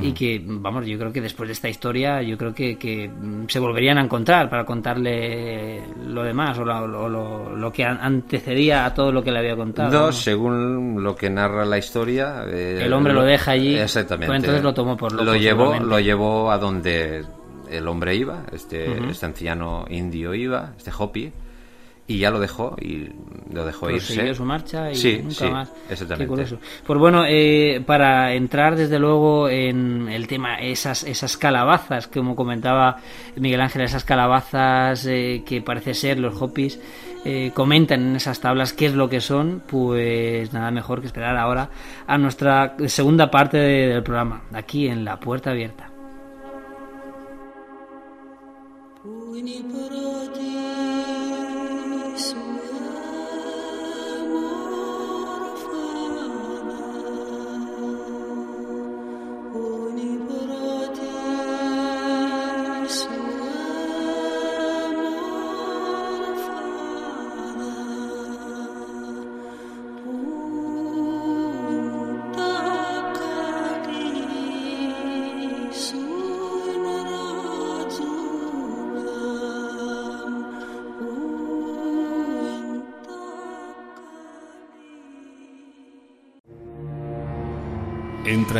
y que, vamos, yo creo que después de esta historia, yo creo que, que, mm, se volverían a encontrar para contarle lo demás o lo, lo- lo- lo que an- antecedía a todo lo que le había contado. No, ¿no? según lo que narra la historia. eh, El hombre lo deja allí, Exactamente. pues entonces lo tomó por loco, Lo llevó, lo llevó a donde el hombre iba, este, este anciano indio iba, este Hopi, y ya lo dejó y lo dejó Prosiguió irse. su marcha y Sí, nunca sí, más. exactamente. Qué curioso. Pues bueno, eh, para entrar desde luego en el tema, esas, esas calabazas, como comentaba Miguel Ángel, esas calabazas eh, que parece ser los hopis, eh, comentan en esas tablas qué es lo que son, pues nada mejor que esperar ahora a nuestra segunda parte de- del programa, aquí en La Puerta Abierta.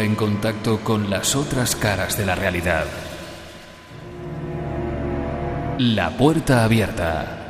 En contacto con las otras caras de la realidad. La puerta abierta.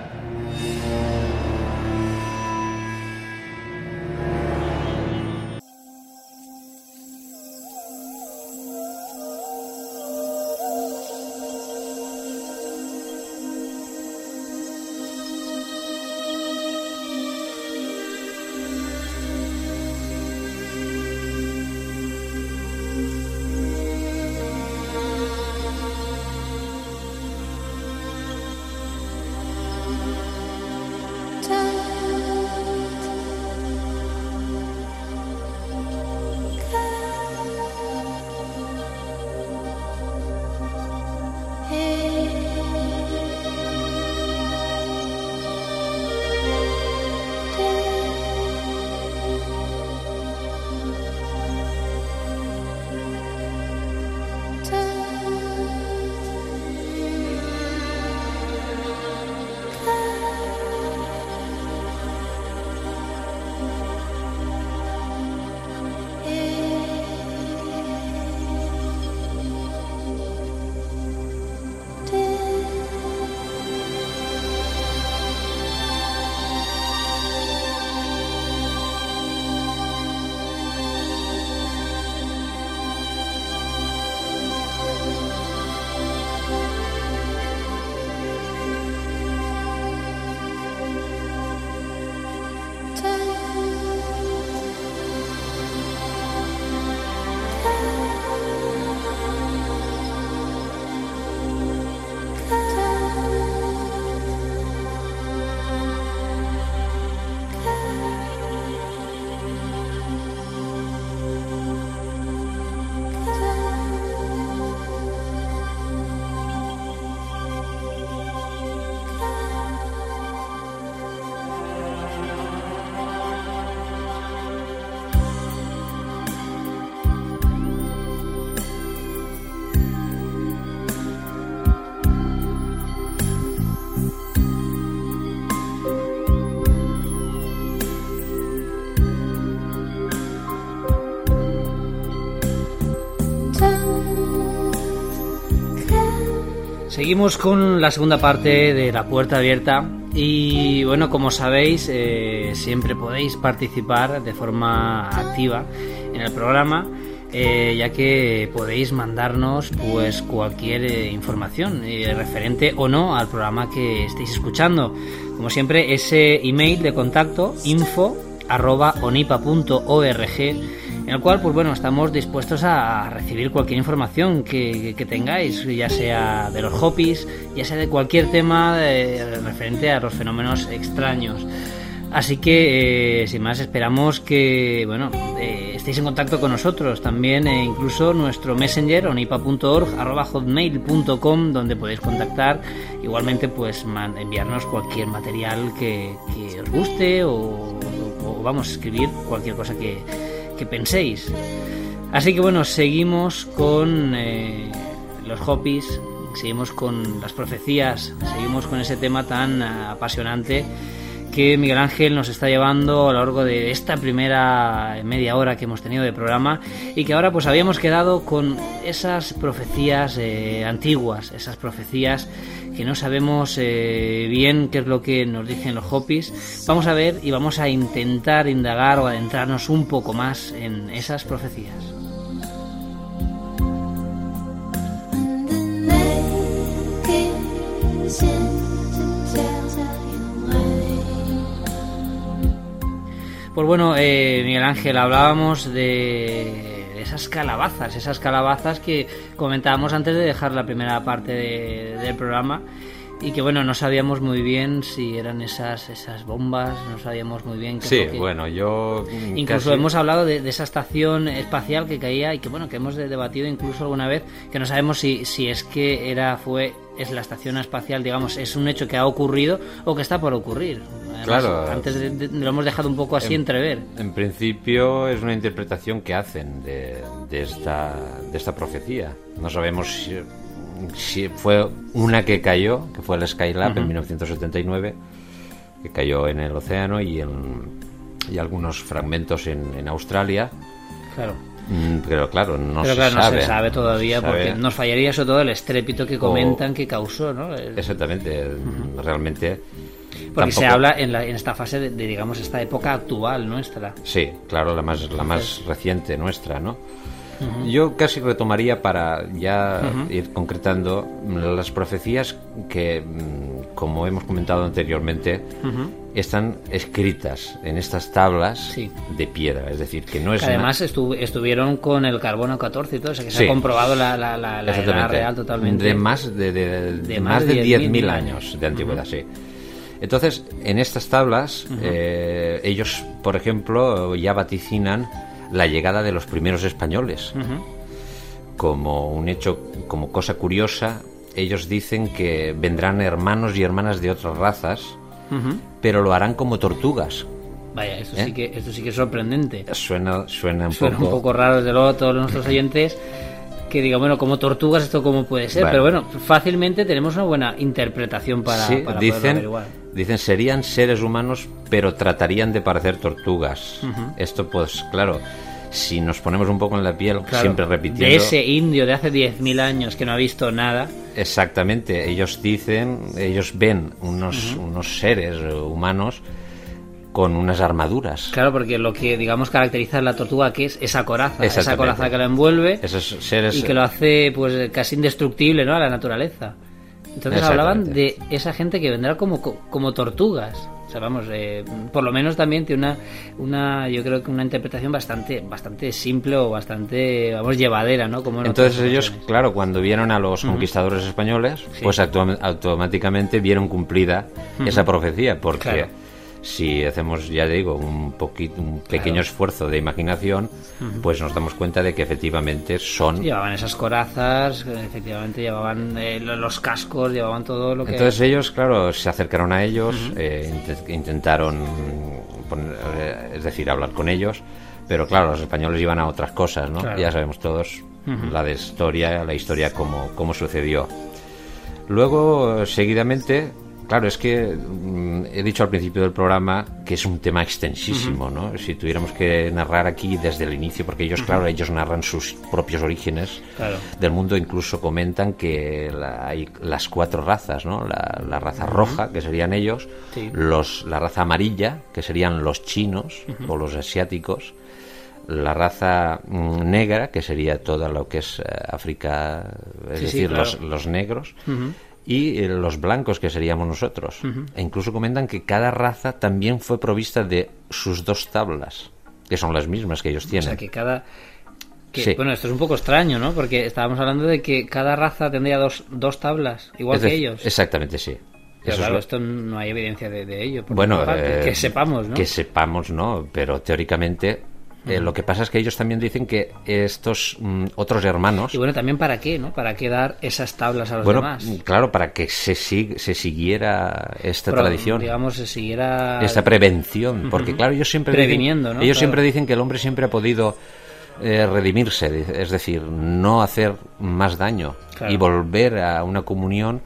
Seguimos con la segunda parte de la puerta abierta y bueno, como sabéis, eh, siempre podéis participar de forma activa en el programa. eh, ya que podéis mandarnos pues cualquier eh, información referente o no al programa que estéis escuchando como siempre ese email de contacto info arroba onipa.org en el cual pues bueno estamos dispuestos a recibir cualquier información que, tengáis ya sea de los hobbies ya sea de cualquier tema eh, referente a los fenómenos extraños Así que, eh, sin más, esperamos que, bueno, eh, estéis en contacto con nosotros. También, eh, incluso nuestro messenger, onipa.org, arroba hotmail.com, donde podéis contactar. Igualmente, pues, enviarnos cualquier material que, que os guste o, o- o, vamos, escribir cualquier cosa que, que penséis. Así que, bueno, seguimos con eh, los hobbies, seguimos con las profecías, seguimos con ese tema tan ah, apasionante que Miguel Ángel nos está llevando a lo largo de esta primera media hora que hemos tenido de programa y que ahora pues habíamos quedado con esas profecías eh, antiguas, esas profecías que no sabemos eh, bien qué es lo que nos dicen los hopis. Vamos a ver y vamos a intentar indagar o adentrarnos un poco más en esas profecías. Pues bueno, eh, Miguel Ángel, hablábamos de esas calabazas, esas calabazas que comentábamos antes de dejar la primera parte de- del programa y que bueno, no sabíamos muy bien si eran esas esas bombas, no sabíamos muy bien qué Sí, que- bueno, yo mm, Incluso casi- hemos hablado de, de esa estación espacial que caía y que bueno que hemos de- debatido incluso alguna vez que no sabemos si, si es que era fue es la estación espacial digamos es un hecho que ha ocurrido o que está por ocurrir Además, Claro. antes de- de- lo hemos dejado un poco así En- entrever En principio es una interpretación que hacen de, de esta, de esta profecía. No sabemos si fue una que cayó, que fue el Skylab en 1979, que cayó en el océano y, en, y algunos fragmentos en, en Australia. claro Mm, Pero claro, no pero se claro sabe. no se sabe todavía No se sabe. porque nos fallaría sobre todo el estrépito que comentan que causó no El- Exactamente, realmente. porque se tampoco- habla en, la- en esta fase de, de, digamos esta época actual nuestra Sí, claro, la más, la más reciente nuestra, ¿no? Yo casi retomaría para ya ir concretando las profecías que, mm, como hemos comentado anteriormente, están escritas en estas tablas Sí. de piedra. Es decir, que no es Que una- además estu- estuvieron con el carbono 14 y todo, o sea que se Sí. ha comprobado la, la, la, la edad real totalmente. De más de, de- de más de 10.000 años de antigüedad, sí. Entonces, en estas tablas, eh, ellos, por ejemplo, ya vaticinan la llegada de los primeros españoles. Como un hecho, como cosa curiosa, ellos dicen que vendrán hermanos y hermanas de otras razas, pero lo harán como tortugas. Vaya, esto, ¿Eh? sí que, esto sí que es sorprendente. Suena, suena un Suena poco... un poco raro, desde luego, a todos nuestros oyentes que digan, bueno, como tortugas, ¿esto cómo puede ser? Pero bueno, fácilmente tenemos una buena interpretación para, Sí, para poderlo dicen, averiguar. Dicen serían seres humanos, pero tratarían de parecer tortugas. Esto, pues, claro, si nos ponemos un poco en la piel, Claro, siempre repitiendo. De ese indio de hace 10.000 años que no ha visto nada. Exactamente, ellos dicen, ellos ven unos, unos seres humanos con unas armaduras. Claro, porque lo que, digamos, caracteriza a la tortuga, que es esa coraza, esa coraza que la envuelve. Esos seres. y que lo hace pues casi indestructible no a la naturaleza entonces hablaban de esa gente que vendrá como co- como tortugas. O sea vamos eh, por lo menos también tiene una una yo creo que una interpretación bastante bastante simple o bastante vamos llevadera no como en Entonces ellos, claro, cuando vieron a los conquistadores españoles, pues autom- automáticamente vieron cumplida esa profecía, porque Claro. Si hacemos, ya digo, un poquito, un pequeño Claro. esfuerzo de imaginación, pues nos damos cuenta de que efectivamente son. llevaban esas corazas efectivamente llevaban eh, lo- los cascos llevaban todo lo que Entonces ellos, claro, se acercaron a ellos, eh, inte- intentaron, poner- eh, es decir, hablar con ellos, pero claro, los españoles iban a otras cosas, ¿no? Claro. Ya sabemos todos la de historia, la historia cómo, cómo sucedió. Luego, seguidamente, Claro, es que mm, he dicho al principio del programa que es un tema extensísimo, ¿no? Si tuviéramos que narrar aquí desde el inicio, porque ellos, claro, ellos narran sus propios orígenes Claro. del mundo, incluso comentan que la- hay las cuatro razas, ¿no? La, la raza roja, que serían ellos, Sí. los, la raza amarilla, que serían los chinos o los asiáticos, la raza mm, negra, que sería todo lo que es eh, África, es Sí, sí, decir, claro. los, los negros, y eh, los blancos, que seríamos nosotros. E incluso comentan que cada raza también fue provista de sus dos tablas, que son las mismas que ellos O tienen. sea, que cada... que- Sí. Bueno, esto es un poco extraño, ¿no? Porque estábamos hablando de que cada raza tendría dos, dos tablas, igual Es que ellos. Exactamente, sí. Pero es claro, lo- esto no hay evidencia de, de ello. por Bueno, parte, eh, que sepamos, ¿no? Que sepamos, no, pero teóricamente eh, lo que pasa es que ellos también dicen que estos mm, otros hermanos, Y bueno, también para qué, ¿no? Para qué dar esas tablas a los bueno, demás. claro, para que se, sig- se siguiera esta Pro- tradición, Digamos, se siguiera... esta prevención, porque claro, ellos siempre dicen- Previniendo, ¿no? ellos Claro. siempre dicen que el hombre siempre ha podido eh, redimirse, di- es decir, no hacer más daño Claro. y volver a una comunión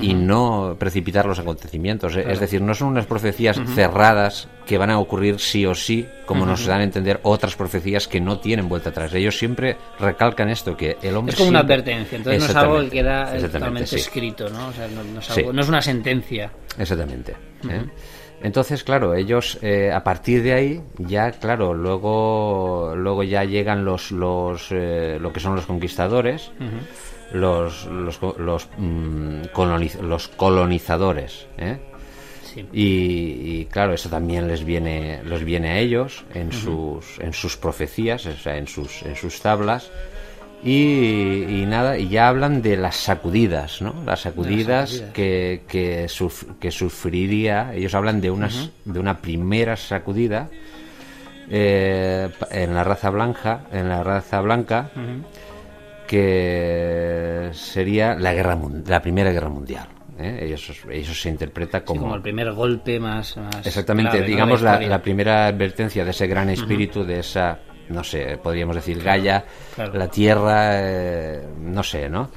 y no precipitar los acontecimientos. Es decir, no son unas profecías cerradas que van a ocurrir sí o sí, como nos dan a entender otras profecías que no tienen vuelta atrás. Ellos siempre recalcan esto, que el hombre Es como una advertencia, entonces no es algo que queda eh, totalmente sí. escrito, ¿no? O sea, no, no es, Sí. algo- no es una sentencia. Exactamente. ¿eh? Entonces, claro, ellos eh, a partir de ahí ya, claro, luego, luego ya llegan los, los eh, lo que son los conquistadores, los, los, los, mm, coloniz- los colonizadores, ¿eh? Sí. Y, y, claro, eso también les viene, les viene a ellos en sus, en sus profecías, o sea, en sus, en sus tablas. Y, y nada, y ya hablan de las sacudidas, ¿no? Las sacudidas, sacudidas. Que, que, suf- que sufriría. Ellos hablan de unas, de una primera sacudida eh, en la raza blanca, en la raza blanca, que sería la guerra la primera guerra mundial. ¿eh? Ellos, ellos se interpreta Sí, como, como el primer golpe más... más exactamente, digamos la, primera advertencia de ese gran espíritu, de esa, no sé, podríamos decir Gaia, claro. la tierra, eh, no sé, ¿no?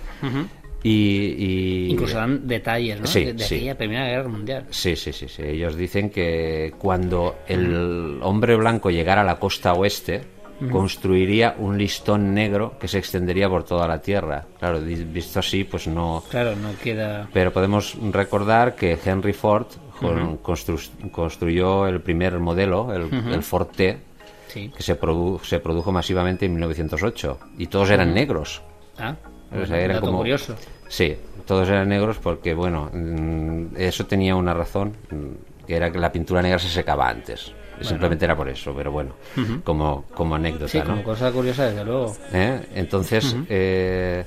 y, y- Incluso dan detalles, ¿no? Sí, de de sí. aquella Primera Guerra Mundial. Sí, sí, sí, sí. Ellos dicen que cuando el hombre blanco llegara a la costa oeste, construiría un listón negro que se extendería por toda la tierra. Claro, visto así, pues no. Claro, no queda... Pero podemos recordar que Henry Ford con- constru- construyó el primer modelo, el, el Ford T, Sí. que se, produ- se produjo masivamente en 1908. Y todos eran negros. Ah, O sea, eran dato como- curioso. Sí, todos eran negros porque, bueno, mm, eso tenía una razón, mm, que era que la pintura negra se secaba antes. Simplemente era por eso, pero bueno, como, como anécdota, Sí, ¿no? como cosa curiosa, desde luego. ¿Eh? Entonces, eh,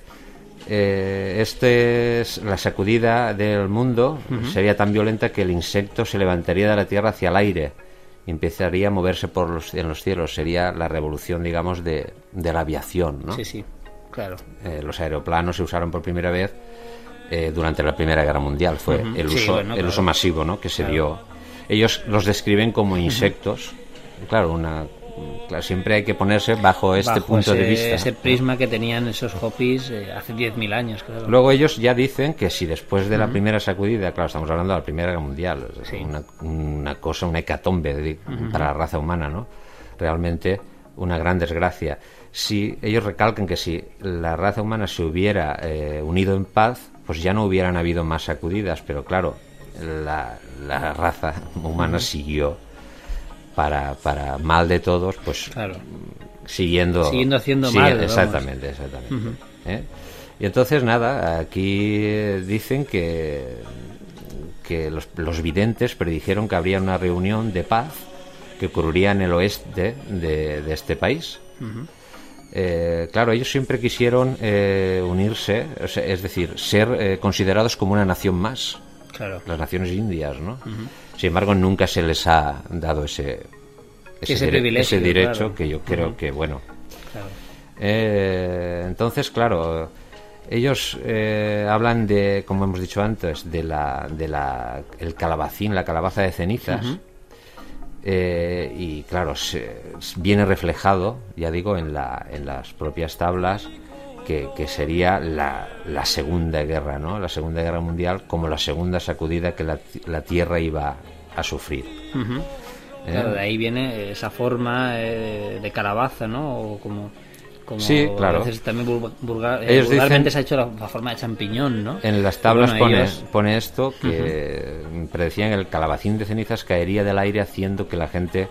eh, este es la sacudida del mundo sería tan violenta que el insecto se levantaría de la tierra hacia el aire y empezaría a moverse por los, en los cielos. Sería la revolución, digamos, de, de la aviación, ¿no? Sí, sí, claro. Eh, los aeroplanos se usaron por primera vez eh, durante la Primera Guerra Mundial. Fue el, Sí, uso, bueno, el claro. uso masivo ¿no? que se dio. Ellos los describen como insectos. Claro, una, claro, siempre hay que ponerse bajo este Bajo punto de vista. Ese prisma que tenían esos hopis eh, hace 10.000 años, claro. Luego ellos ya dicen que si después de la primera sacudida, claro, estamos hablando de la Primera Guerra Mundial, es Sí. una, una cosa, una hecatombe di- para la raza humana, ¿no? Realmente una gran desgracia. Si ellos recalcan que si la raza humana se hubiera eh, unido en paz, pues ya no hubieran habido más sacudidas, pero claro, la, la raza humana siguió para, para mal de todos, pues Claro. siguiendo Siguiendo haciendo sigue- mal, vamos. exactamente exactamente ¿Eh? y entonces nada aquí eh, dicen que que los, los videntes predijeron que habría una reunión de paz que ocurriría en el oeste de, de este país Eh, claro, ellos siempre quisieron eh, unirse, es decir, ser eh, considerados como una nación más, Claro. las naciones indias, ¿no? Sin embargo, nunca se les ha dado ese, Ese dire- privilegio, ese derecho claro. que yo creo que, bueno, claro. eh, entonces, claro, ellos eh, hablan de, como hemos dicho antes, de la, de la, el calabacín, la calabaza de cenizas. Eh, y claro, se- viene reflejado, ya digo, en, la, en las propias tablas que, que sería la, la Segunda Guerra, ¿no? La Segunda Guerra Mundial como la segunda sacudida que la, la Tierra iba a sufrir. ¿eh? Claro, de ahí viene esa forma eh, de calabaza, ¿no? O como, como Sí, claro. Veces también vulga- vulgar- eh, vulgarmente dicen- se ha hecho la, la forma de champiñón, ¿no? En las tablas Bueno, pone, ellos- pone esto que predecían el calabacín de cenizas caería del aire haciendo que la gente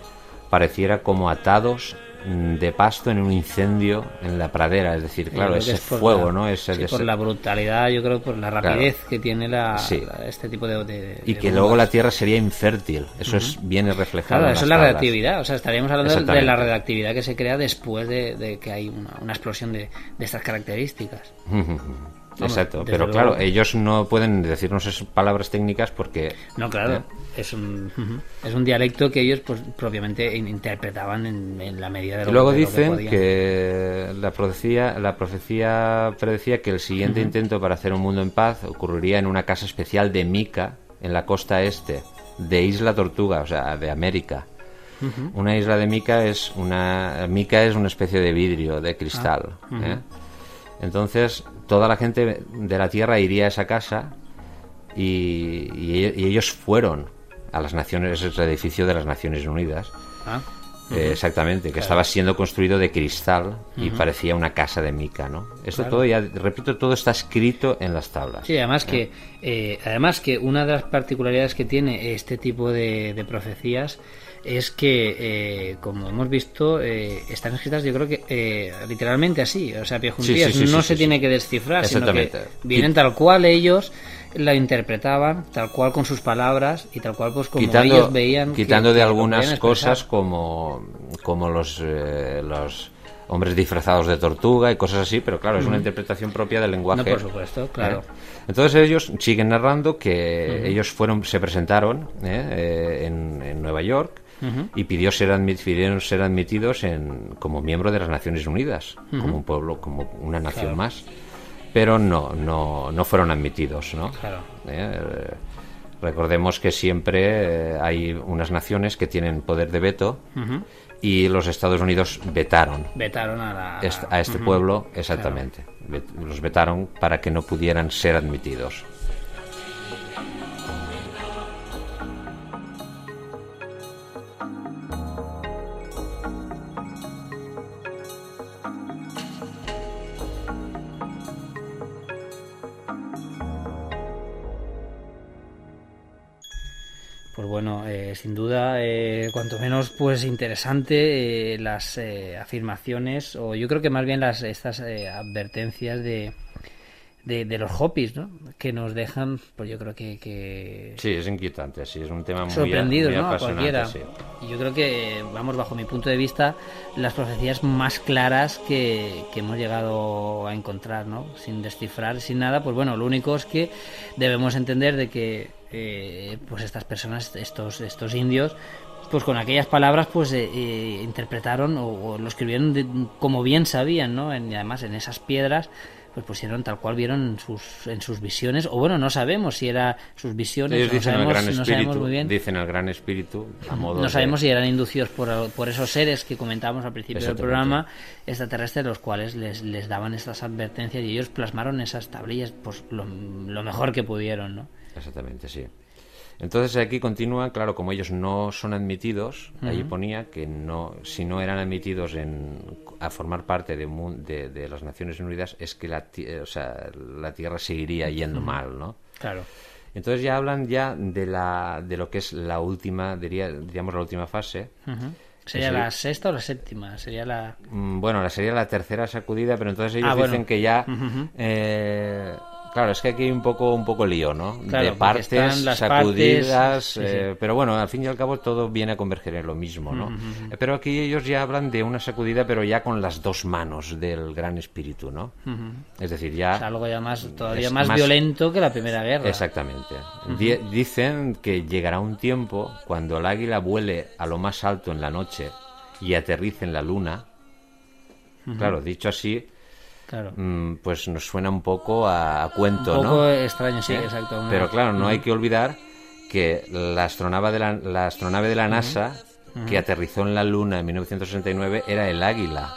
pareciera como atados de pasto en un incendio en la pradera, es decir, claro, ese es fuego, la- ¿no? Ese, sí, ese- por la brutalidad, yo creo, por la rapidez que tiene la, Sí. la- este tipo de... de- y de que luego la Tierra sería infértil, eso es viene reflejado. Claro, en eso las es la tablas. reactividad. O sea, estaríamos hablando de- la reactividad que se crea después de, de que hay una, una explosión de, de estas características. Exacto, pero luego. claro, ellos no pueden decirnos esas palabras técnicas porque No, claro, ¿Eh? es, un, es un dialecto que ellos pues propiamente in- interpretaban en, en la medida de lo Y luego de lo que dicen podían. que la profecía, la profecía predecía que el siguiente intento para hacer un mundo en paz ocurriría en una casa especial de Mica, en la costa este, de Isla Tortuga, o sea, de América. Una isla de Mica es una Mica es una especie de vidrio, de cristal. ¿eh? Entonces toda la gente de la tierra iría a esa casa y, y- y ellos fueron a las Naciones, es el edificio de las Naciones Unidas. Ah, Eh, exactamente, que estaba siendo construido de cristal y parecía una casa de mica, ¿no? Esto todo ya, repito, todo está escrito en las tablas. Sí, además que, eh, además que una de las particularidades que tiene este tipo de, de profecías es que, eh, como hemos visto, eh, están escritas, yo creo que eh, literalmente así, o sea, pie juntillas, Sí, sí, sí, no se tiene que descifrar, sino que vienen tal cual ellos la interpretaban, tal cual con sus palabras y tal cual pues como quitando ellos veían. quitando que de algunas cosas como, como los, eh, los hombres disfrazados de tortuga y cosas así, pero claro, es una interpretación propia del lenguaje. No, por supuesto, claro. ¿eh? Entonces ellos siguen narrando que ellos fueron, se presentaron ¿eh? Eh, en, en Nueva York y pidió ser pidieron ser admitidos en, como miembro de las Naciones Unidas, como un pueblo, como una nación Claro. más. Pero no, no, no fueron admitidos, ¿no? Claro. ¿eh? Recordemos que siempre eh, hay unas naciones que tienen poder de veto y los Estados Unidos vetaron Vetaron a la... a este pueblo exactamente. Los vetaron para que no pudieran ser admitidos. Bueno, eh, sin duda, eh, cuanto menos pues interesante eh, las eh, afirmaciones, o yo creo que más bien las estas eh, advertencias de, de, de los hopis, ¿no? Que nos dejan, pues yo creo que, que Sí, es inquietante, sí, es un tema muy, sorprendidos, muy ¿no? A cualquiera. sí. Y yo creo que, vamos, bajo mi punto de vista, las profecías más claras que, que hemos llegado a encontrar, ¿no? Sin descifrar, sin nada, pues bueno, lo único es que debemos entender de que, eh, pues estas personas, estos, estos indios, pues con aquellas palabras, pues eh, eh, interpretaron o, o lo escribieron de- como bien sabían, ¿no? En- y además en esas piedras pues pusieron tal cual vieron en sus, en sus visiones, o bueno, no sabemos si era sus visiones, Ellos no dicen sabemos, el gran no sabemos espíritu, muy bien. dicen el gran espíritu a modo No de- sabemos si eran inducidos por, por esos seres que comentábamos al principio del programa, extraterrestres, los cuales les, les daban estas advertencias y ellos plasmaron esas tablillas pues lo, lo mejor que pudieron, ¿no? Exactamente, sí. Entonces aquí continúa, claro, como ellos no son admitidos, allí ponía que no, si no eran admitidos en, a formar parte de, de, de las Naciones Unidas, es que la, eh, o sea, la Tierra seguiría yendo mal, ¿no? Claro. Entonces ya hablan ya de la de lo que es la última, diría, diríamos la última fase. ¿Sería la sexta o la séptima? Sería la... Mm, Bueno, la sería la tercera sacudida, pero entonces ellos Ah, bueno. dicen que ya eh, Claro, es que aquí hay un poco, un poco lío, ¿no? Claro, de partes, las sacudidas, partes, sí, eh, pero bueno, al fin y al cabo todo viene a converger en lo mismo, ¿no? Eh, Pero aquí ellos ya hablan de una sacudida, pero ya con las dos manos del gran espíritu, ¿no? Es decir, ya... o sea, algo ya más, todavía más, más- violento que la Primera Guerra. Exactamente. Di- Dicen que llegará un tiempo cuando el águila vuele a lo más alto en la noche y aterrice en la luna. Claro, dicho así, Claro. mm, pues nos suena un poco a, cuento, Un poco ¿no? extraño, sí, ¿Eh? exacto. Pero claro, no hay que olvidar que la astronave de la, la astronave de la NASA que aterrizó en la Luna en 1969 era el Águila.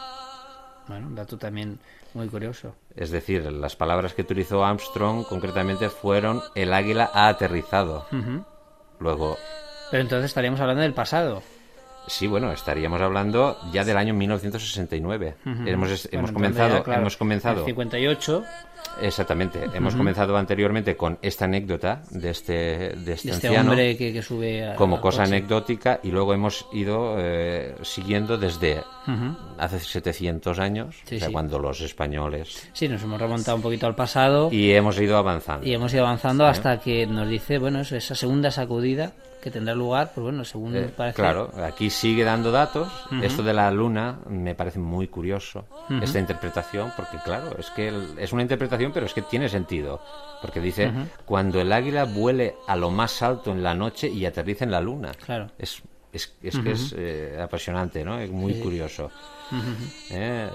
Bueno, un dato también muy curioso. Es decir, las palabras que utilizó Armstrong concretamente fueron el águila ha aterrizado. Luego, Pero entonces estaríamos hablando del pasado. Sí, bueno, estaríamos hablando ya del año 1969. Hemos, es- Bueno, hemos entonces comenzado, ya, claro, hemos comenzado. En 58, Exactamente. Hemos comenzado anteriormente con esta anécdota de este, de este de este anciano hombre que, que sube a- como cosa coche. anecdótica y luego hemos ido eh, siguiendo desde hace 700 años, Sí, o sea, sí. cuando los españoles... Sí, nos hemos remontado un poquito al pasado y, Y hemos ido avanzando. hemos ido avanzando hasta que nos dice, bueno, eso, esa segunda sacudida que tendrá lugar, pues bueno, según Eh, parece... Claro, aquí sigue dando datos. Esto de la luna me parece muy curioso, esta interpretación, porque claro, es que el- es una interpretación, pero es que tiene sentido. Porque dice, cuando el águila vuele a lo más alto en la noche y aterriza en la luna. Claro. Es, es, es que es eh, apasionante, ¿no? Es muy curioso. Eh,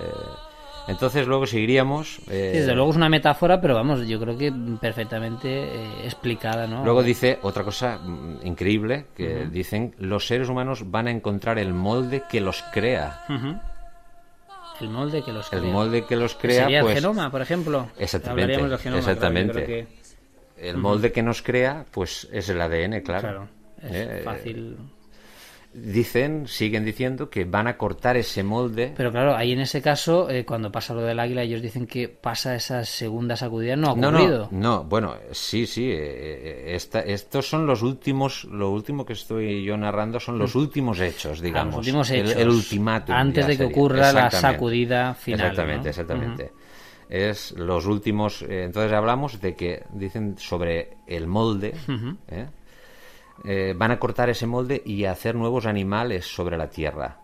entonces luego seguiríamos... eh, Sí, desde luego es una metáfora, pero vamos, yo creo que perfectamente eh, explicada, ¿no? Luego dice otra cosa mm, increíble, que dicen, los seres humanos van a encontrar el molde que los crea. El molde que los El crea. molde que los crea, sería pues... el genoma, por ejemplo. Exactamente, Hablaríamos del genoma, exactamente. creo que- El molde que nos crea, pues es el ADN, claro. Claro, es Eh, fácil. Dicen, siguen diciendo que van a cortar ese molde. Pero claro, ahí en ese caso, eh, cuando pasa lo del águila, ellos dicen que pasa esa segunda sacudida, no ha no, ocurrido. no, no, bueno, sí, sí. eh, esta- estos son los últimos, lo último que estoy yo narrando son los últimos hechos, digamos. Mm. los últimos hechos. El, ultimátum. Antes de que sería. ocurra la sacudida final, Exactamente, ¿no? exactamente. Es los últimos. eh, entonces hablamos de que dicen sobre el molde. ¿eh? Eh, van a cortar ese molde y hacer nuevos animales sobre la Tierra.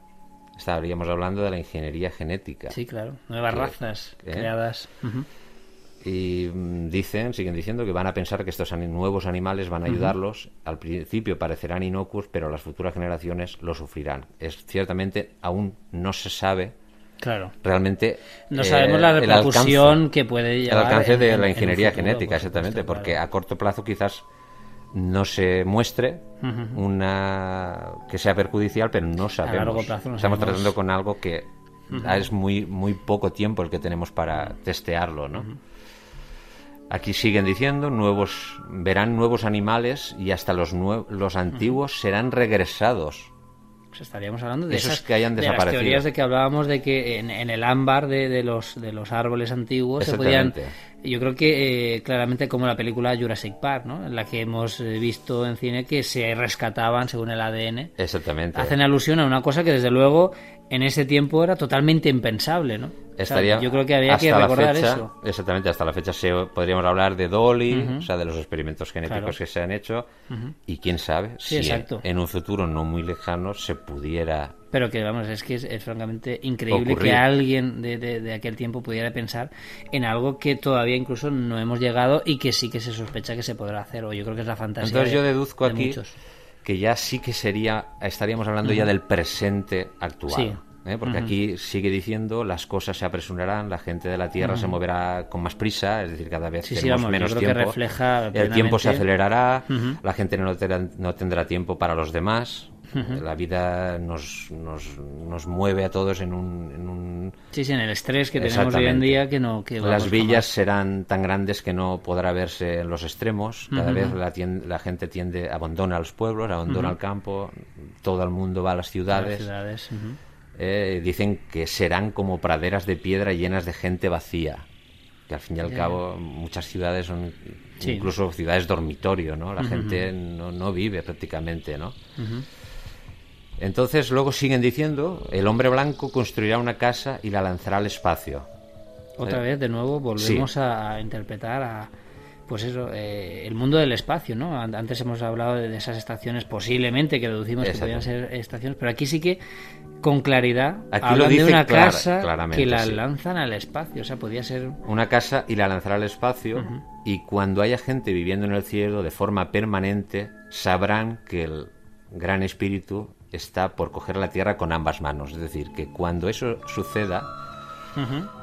Estaríamos hablando de la ingeniería genética. Sí, claro. Nuevas Que- razas ¿eh? creadas. Y mm, dicen, siguen diciendo que van a pensar que estos nuevos animales van a ayudarlos. Al principio parecerán inocuos, pero las futuras generaciones lo sufrirán. Es ciertamente aún no se sabe Claro. realmente No eh, sabemos la el repercusión alcance- que puede el llevar. alcance en- de en- la ingeniería futuro, genética por exactamente supuesto, porque claro. a corto plazo quizás no se muestre una que sea perjudicial pero no sabemos largo plazo no estamos sabemos. tratando con algo que es muy muy poco tiempo el que tenemos para testearlo no Aquí siguen diciendo nuevos verán nuevos animales y hasta los nue- los antiguos serán regresados. Pues estaríamos hablando de Esos esas que hayan de las desaparecido. teorías de que hablábamos de que en, en el ámbar de, de los de los árboles antiguos se podían. Yo creo que eh, claramente como la película Jurassic Park no en la que hemos eh, visto en cine que se rescataban según el ADN Exactamente. hacen alusión a una cosa que desde luego en ese tiempo era totalmente impensable no O sea, Estaría yo creo que había que recordar fecha- eso Exactamente, hasta la fecha se, podríamos hablar de Dolly, o sea, de los experimentos genéticos Claro. que se han hecho, y quién sabe Sí, si exacto. en un futuro no muy lejano se pudiera... Pero que, vamos, es que es, es francamente increíble Ocurrir. que alguien de, de- de aquel tiempo pudiera pensar en algo que todavía incluso no hemos llegado y que sí que se sospecha que se podrá hacer, o yo creo que es la fantasía Entonces de- yo deduzco de aquí muchos. que ya sí que sería, estaríamos hablando ya del presente actual. Sí. ¿eh? Porque aquí sigue diciendo las cosas se apresurarán, la gente de la Tierra se moverá con más prisa, es decir, cada vez Sí, sí, tenemos vamos, menos tiempo. refleja el tiempo se acelerará, la gente no, no tendrá tiempo para los demás. La vida nos, nos, nos mueve a todos en un, en un Sí, sí, en el estrés que tenemos hoy en día que no... Que las villas serán tan grandes que no podrá verse en los extremos. Cada vez la, tien- la gente tiende, abandona los pueblos, abandona el campo, todo el mundo va a las Las ciudades. Eh, dicen que serán como praderas de piedra llenas de gente vacía. Que al fin y al cabo muchas ciudades son Sí. incluso ciudades dormitorio, ¿no? La gente no, no vive prácticamente, ¿no? Entonces luego siguen diciendo, el hombre blanco construirá una casa y la lanzará al espacio. Otra vez, de nuevo, volvemos a, a interpretar a, pues eso, eh, el mundo del espacio, ¿no? An- Antes hemos hablado de, de esas estaciones, posiblemente que deducimos que podían ser estaciones, pero aquí sí que con claridad Aquí hablan lo de dice una clara- casa que la sí. lanzan al espacio, o sea, podía ser... una casa y la lanzará al espacio y cuando haya gente viviendo en el cielo de forma permanente sabrán que el gran espíritu está por coger la tierra con ambas manos es decir que cuando eso suceda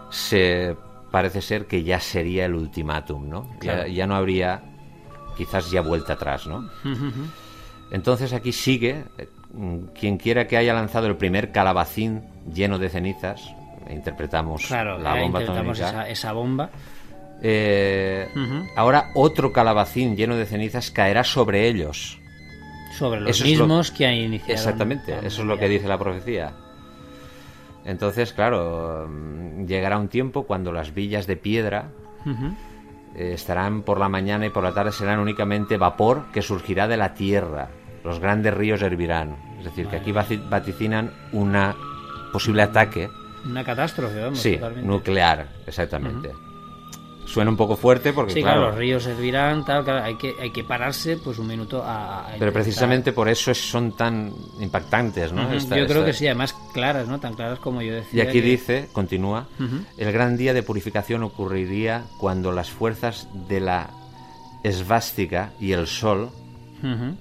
se parece ser que ya sería el ultimátum no ya, Claro. ya no habría quizás ya vuelta atrás no entonces aquí sigue, eh, quien quiera que haya lanzado el primer calabacín lleno de cenizas, interpretamos Claro, la bomba interpretamos esa, esa bomba. Eh. Ahora otro calabacín lleno de cenizas caerá sobre ellos. Sobre los Eso es lo- mismos que han iniciado. Exactamente, eso es lo que dice la profecía. Entonces, claro, llegará un tiempo cuando las villas de piedra eh, estarán por la mañana y por la tarde serán únicamente vapor que surgirá de la tierra. Los grandes ríos hervirán. Es decir, que aquí vaticinan una posible ataque, Una catástrofe, vamos. sí, totalmente. nuclear, exactamente. Suena un poco fuerte porque, Sí, claro, claro, los ríos servirán, tal, claro, hay que, hay que pararse pues un minuto a... a pero intentar- precisamente por eso es- son tan impactantes, ¿no? Esta- Yo creo esta- que sí, además claras, ¿no? Tan claras como yo Y decía. aquí que- dice, continúa, el gran día de purificación ocurriría cuando las fuerzas de la esvástica y el sol, Ujú.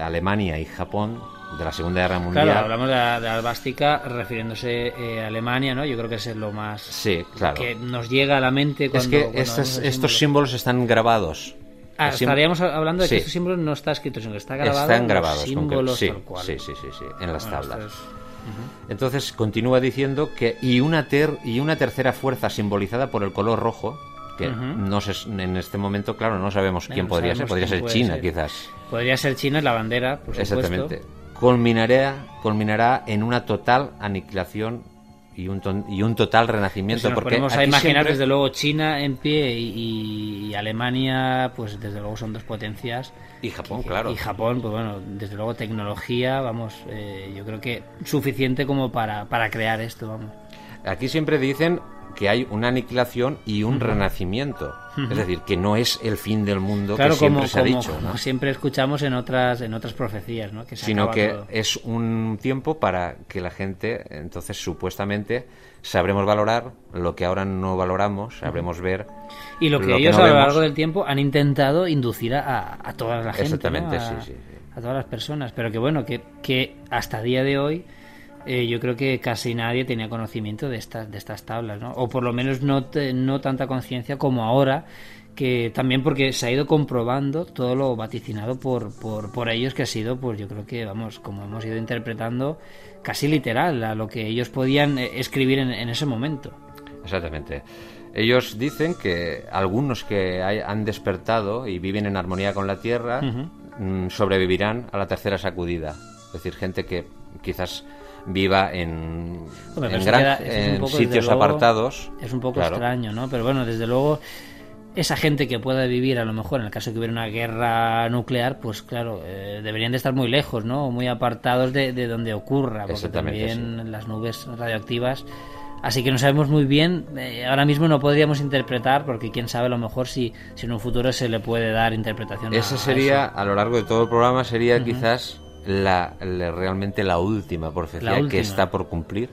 Alemania y Japón, de la Segunda Guerra Mundial, Claro, hablamos de la, de la albástica refiriéndose eh, a Alemania, ¿no? Yo creo que ese es lo más Sí, claro. que nos llega a la mente cuando... es que cuando estos, símbolos están grabados. Ah, estaríamos hablando de que Sí. estos símbolos no está escrito, sino que está grabado Están grabados. los símbolos sí, tal cual. sí, sí, sí, sí, en las Bueno, tablas. Entonces continúa diciendo que y una ter y una tercera fuerza simbolizada por el color rojo, que no sé, en este momento, claro, no sabemos quién no podría ser, podría ser China, ser. quizás. Podría ser China la bandera, por supuesto. Exactamente. Culminará, culminará en una total aniquilación y un, ton- y un total renacimiento. Si nos porque ponemos a imaginar siempre- desde luego China en pie y, y Alemania, pues desde luego son dos potencias. Y Japón, claro. Y Japón, pues bueno, desde luego tecnología, vamos, eh, yo creo que suficiente como para, para crear esto, vamos. Aquí siempre dicen que hay una aniquilación y un renacimiento. Es decir, que no es el fin del mundo Claro, que siempre como, se ha como- dicho, ¿no? como siempre escuchamos en otras en otras profecías, ¿no? Que se sino que todo. es un tiempo para que la gente, entonces supuestamente, sabremos valorar lo que ahora no valoramos, sabremos ver. Y lo que lo que ellos no a lo vemos. largo del tiempo han intentado inducir a, a toda la gente, ¿no? Exactamente, a, sí, sí, sí. a todas las personas. Pero que bueno, que, que hasta día de hoy eh, yo creo que casi nadie tenía conocimiento de estas, de estas tablas, ¿no? O por lo menos no, te- no tanta conciencia como ahora, que también porque se ha ido comprobando todo lo vaticinado por, por, por ellos, que ha sido, pues yo creo que, vamos, como hemos ido interpretando, casi literal a lo que ellos podían eh, escribir en, en ese momento. Exactamente. Ellos dicen que algunos que hay- han despertado y viven en armonía con la Tierra mm, sobrevivirán a la tercera sacudida. Es decir, gente que quizás viva en, gran- queda- poco, sitios luego, apartados. Es un poco Claro. extraño, ¿no? Pero bueno, desde luego, esa gente que pueda vivir, a lo mejor, en el caso de que hubiera una guerra nuclear, pues claro, eh, deberían de estar muy lejos, ¿no? Muy apartados de, de donde ocurra, porque también las nubes radioactivas. Así que no sabemos muy bien, eh, ahora mismo no podríamos interpretar, porque quién sabe a lo mejor si, si en un futuro se le puede dar interpretación a- Esa a sería, eso. a lo largo de todo el programa, sería quizás la, la- realmente la última profecía La que está por cumplir.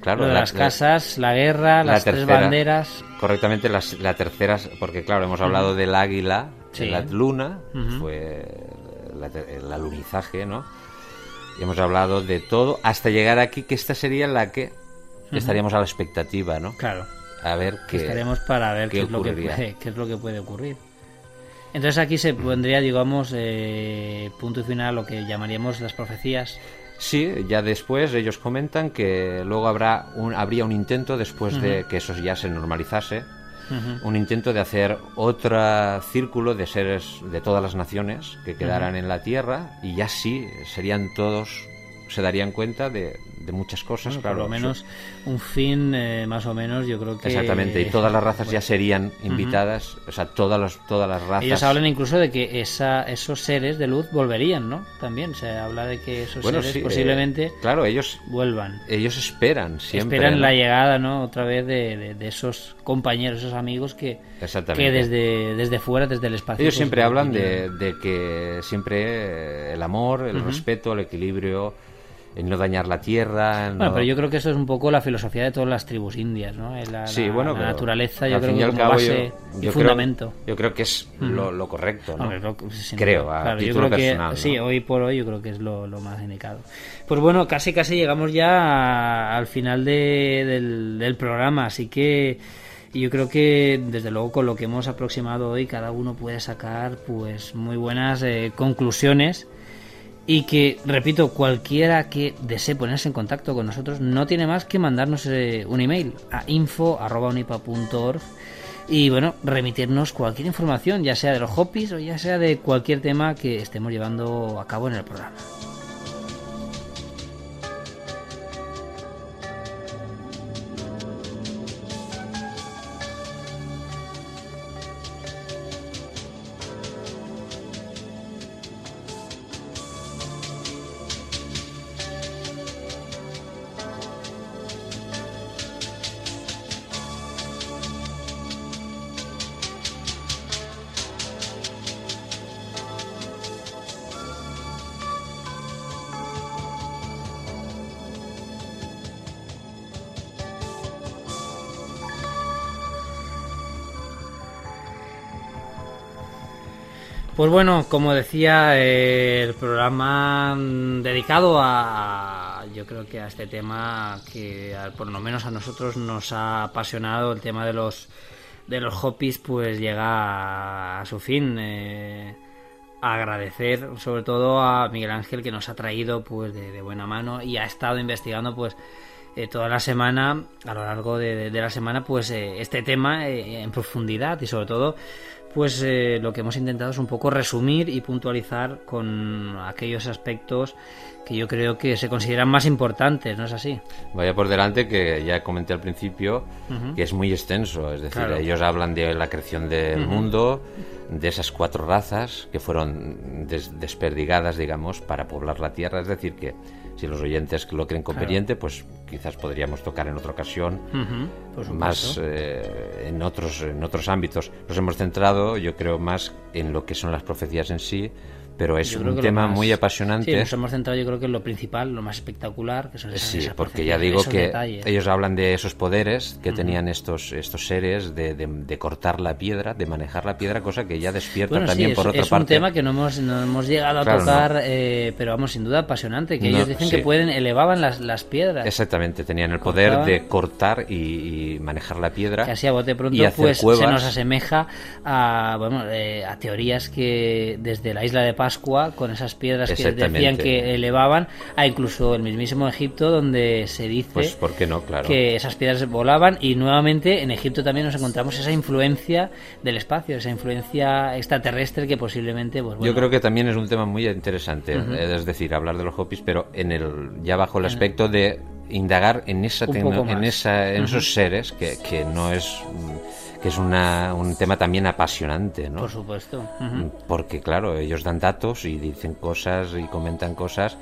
Claro, Lo de la- las la- casas, la guerra, la las tres banderas. correctamente las- la tercera, porque claro, hemos hablado del águila, Sí. de la luna, Ujú. fue el alunizaje, ¿no? Y hemos hablado de todo hasta llegar aquí, que esta sería la que estaríamos a la expectativa, ¿no? Claro. A ver qué. estaremos para ver qué qué, es lo que puede, qué es lo que puede ocurrir. Entonces aquí se pondría, digamos, eh, punto y final a lo que llamaríamos las profecías. Sí, ya después ellos comentan que luego habrá un, habría un intento, después de que eso ya se normalizase, un intento de hacer otro círculo de seres de todas las naciones que quedaran en la Tierra y ya sí serían todos, se darían cuenta de, de muchas cosas, Bueno, claro. por lo menos un fin, eh, más o menos, yo creo que... Exactamente, y todas las razas ya serían invitadas, o sea, todas, los, todas las razas. Ellos hablan incluso de que esa, esos seres de luz volverían, ¿no? También se habla de que esos bueno, seres sí, eh, posiblemente claro, ellos, vuelvan. ellos esperan siempre. Esperan ¿no? la llegada, ¿no? Otra vez de, de- de esos compañeros, esos amigos que, Exactamente. que desde, desde fuera, desde el espacio... Ellos pues, siempre hablan de, de que siempre el amor, el respeto, el equilibrio, el no dañar la tierra. Bueno, no- pero yo creo que eso es un poco la filosofía de todas las tribus indias, ¿no? La, Sí, bueno, la naturaleza, yo creo que como cabo base yo- y yo creo- fundamento. yo creo que es lo, lo correcto, ¿no? Hombre, lo- Creo, a Claro, yo título creo que personal, ¿no? sí, hoy por hoy yo creo que es lo, lo más indicado. Pues bueno, casi casi llegamos ya a- al final de- del, del programa, así que yo creo que desde luego con lo que hemos aproximado hoy cada uno puede sacar pues muy buenas eh, conclusiones Y que, repito, cualquiera que desee ponerse en contacto con nosotros no tiene más que mandarnos eh, un email a info.unipa.org y bueno, remitirnos cualquier información, ya sea de los hopis o ya sea de cualquier tema que estemos llevando a cabo en el programa. Pues bueno, como decía, eh, el programa mm, dedicado a, yo creo que a este tema que por lo menos a nosotros nos ha apasionado, el tema de los de los hobbies, pues llega a, su fin. Eh, agradecer sobre todo a Miguel Ángel que nos ha traído pues de, buena mano y ha estado investigando pues eh, toda la semana a lo largo de, la semana pues este tema en profundidad y sobre todo pues eh, lo que hemos intentado es un poco resumir y puntualizar con aquellos aspectos que yo creo que se consideran más importantes, ¿no es así? Vaya por delante que ya comenté al principio que es muy extenso, es decir, Claro. ellos hablan de la creación del mundo, de esas cuatro razas que fueron des- desperdigadas, digamos, para poblar la Tierra, es decir, que si los oyentes lo creen conveniente, pues quizás podríamos tocar en otra ocasión por más eh, en otros en otros ámbitos. Nos hemos centrado, yo creo, más en lo que son las profecías en sí, pero es un tema más- muy apasionante. Sí, nos hemos centrado yo creo que en lo principal, lo más espectacular, que son esas, Sí, esas porque ya digo que detalles. ellos hablan de esos poderes que tenían estos estos seres de, de- de cortar la piedra, de manejar la piedra, cosa que ya despierta Bueno, también sí, por es, otra es parte. un tema que no hemos, no hemos llegado a Claro, tocar, no. eh, pero vamos, sin duda apasionante, que No, ellos dicen sí. que pueden, elevaban las, las piedras. Exactamente, tenían el poder Cortaban. de cortar y, y manejar la piedra. que así a bote pronto y pues se cuevas. nos asemeja a bueno eh, a teorías que desde la isla de Pascua con esas piedras que decían que elevaban a incluso el mismísimo Egipto donde se dice Pues, ¿por qué no? Claro. que esas piedras volaban y nuevamente en Egipto también nos encontramos esa influencia del espacio esa influencia extraterrestre que posiblemente pues bueno, Yo creo que también es un tema muy interesante, eh, es decir, hablar de los hopis, pero en el ya bajo el aspecto de indagar en esa en esa en esos seres que, que no es mm, que es una, un tema también apasionante, ¿no? por supuesto. Porque claro, ellos dan datos y dicen cosas y comentan cosas.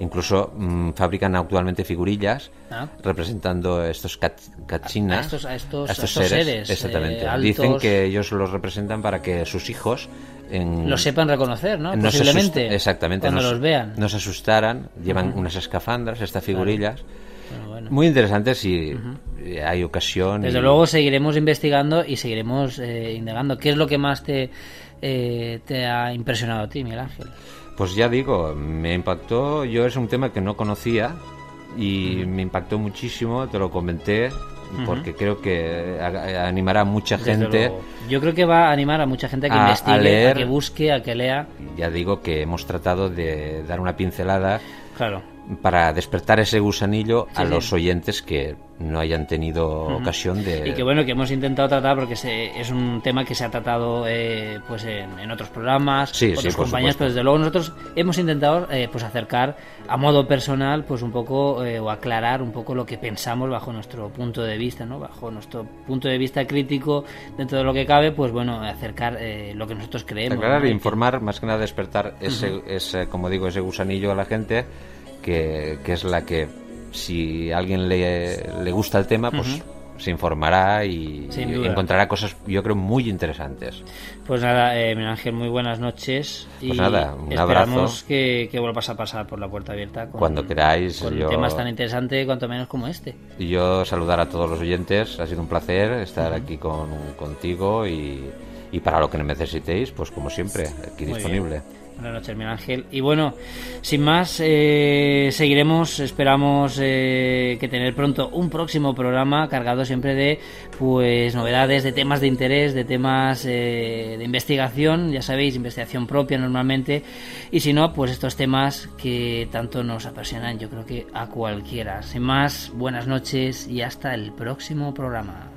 Incluso mm, fabrican actualmente figurillas Ah. representando estos cat- cachinas, A estos- a estos- a estos seres, Exactamente. eh, altos. Dicen que ellos los representan para que sus hijos en, lo sepan reconocer no posiblemente exactamente, cuando nos, los vean nos asustaran, llevan unas escafandras, estas figurillas. Bueno, bueno. Muy interesantes eh, hay ocasión. Desde y- luego seguiremos investigando y seguiremos eh, indagando. ¿Qué es lo que más te, eh, te ha impresionado a ti, Miguel Ángel? Pues ya digo, me impactó, yo es un tema que no conocía y me impactó muchísimo, te lo comenté, porque creo que a- a- animará a mucha gente. Yo creo que va a animar a mucha gente a que A- a investigue, a, leer. que busque, a que lea. Ya digo que hemos tratado de dar una pincelada Claro. Para despertar ese gusanillo a Sí, los oyentes que no hayan tenido ocasión de... Y que bueno, que hemos intentado tratar porque se- es un tema que se ha tratado eh, pues en, en otros programas, Sí, otros supuesto. pero desde luego nosotros hemos intentado eh, pues acercar a modo personal pues un poco eh, o aclarar un poco lo que pensamos bajo nuestro punto de vista, ¿no? Bajo nuestro punto de vista crítico dentro de lo que cabe, pues bueno, acercar eh, lo que nosotros creemos. aclarar ¿no? e informar, más que nada despertar ese, ese, como digo, ese gusanillo a la gente, que, que es la que, si a alguien le, le gusta el tema, pues se informará y, encontrará cosas, yo creo, muy interesantes. Pues nada, eh, Miguel Ángel, muy buenas noches. Y Pues nada, un esperamos abrazo. que, que vuelvas a pasar por la puerta abierta. Con, Cuando queráis, Con yo- temas tan interesantes, cuanto menos como este. Y yo saludar a todos los oyentes, ha sido un placer estar aquí con, contigo y, y para lo que necesitéis, pues como siempre, aquí Muy disponible. bien. Buenas noches, Miguel Ángel. Y bueno, sin más, eh, seguiremos, esperamos eh, que tener pronto un próximo programa cargado siempre de pues novedades, de temas de interés, de temas eh, de investigación, ya sabéis, investigación propia normalmente, y si no, pues estos temas que tanto nos apasionan, yo creo que a cualquiera. Sin más, buenas noches y hasta el próximo programa.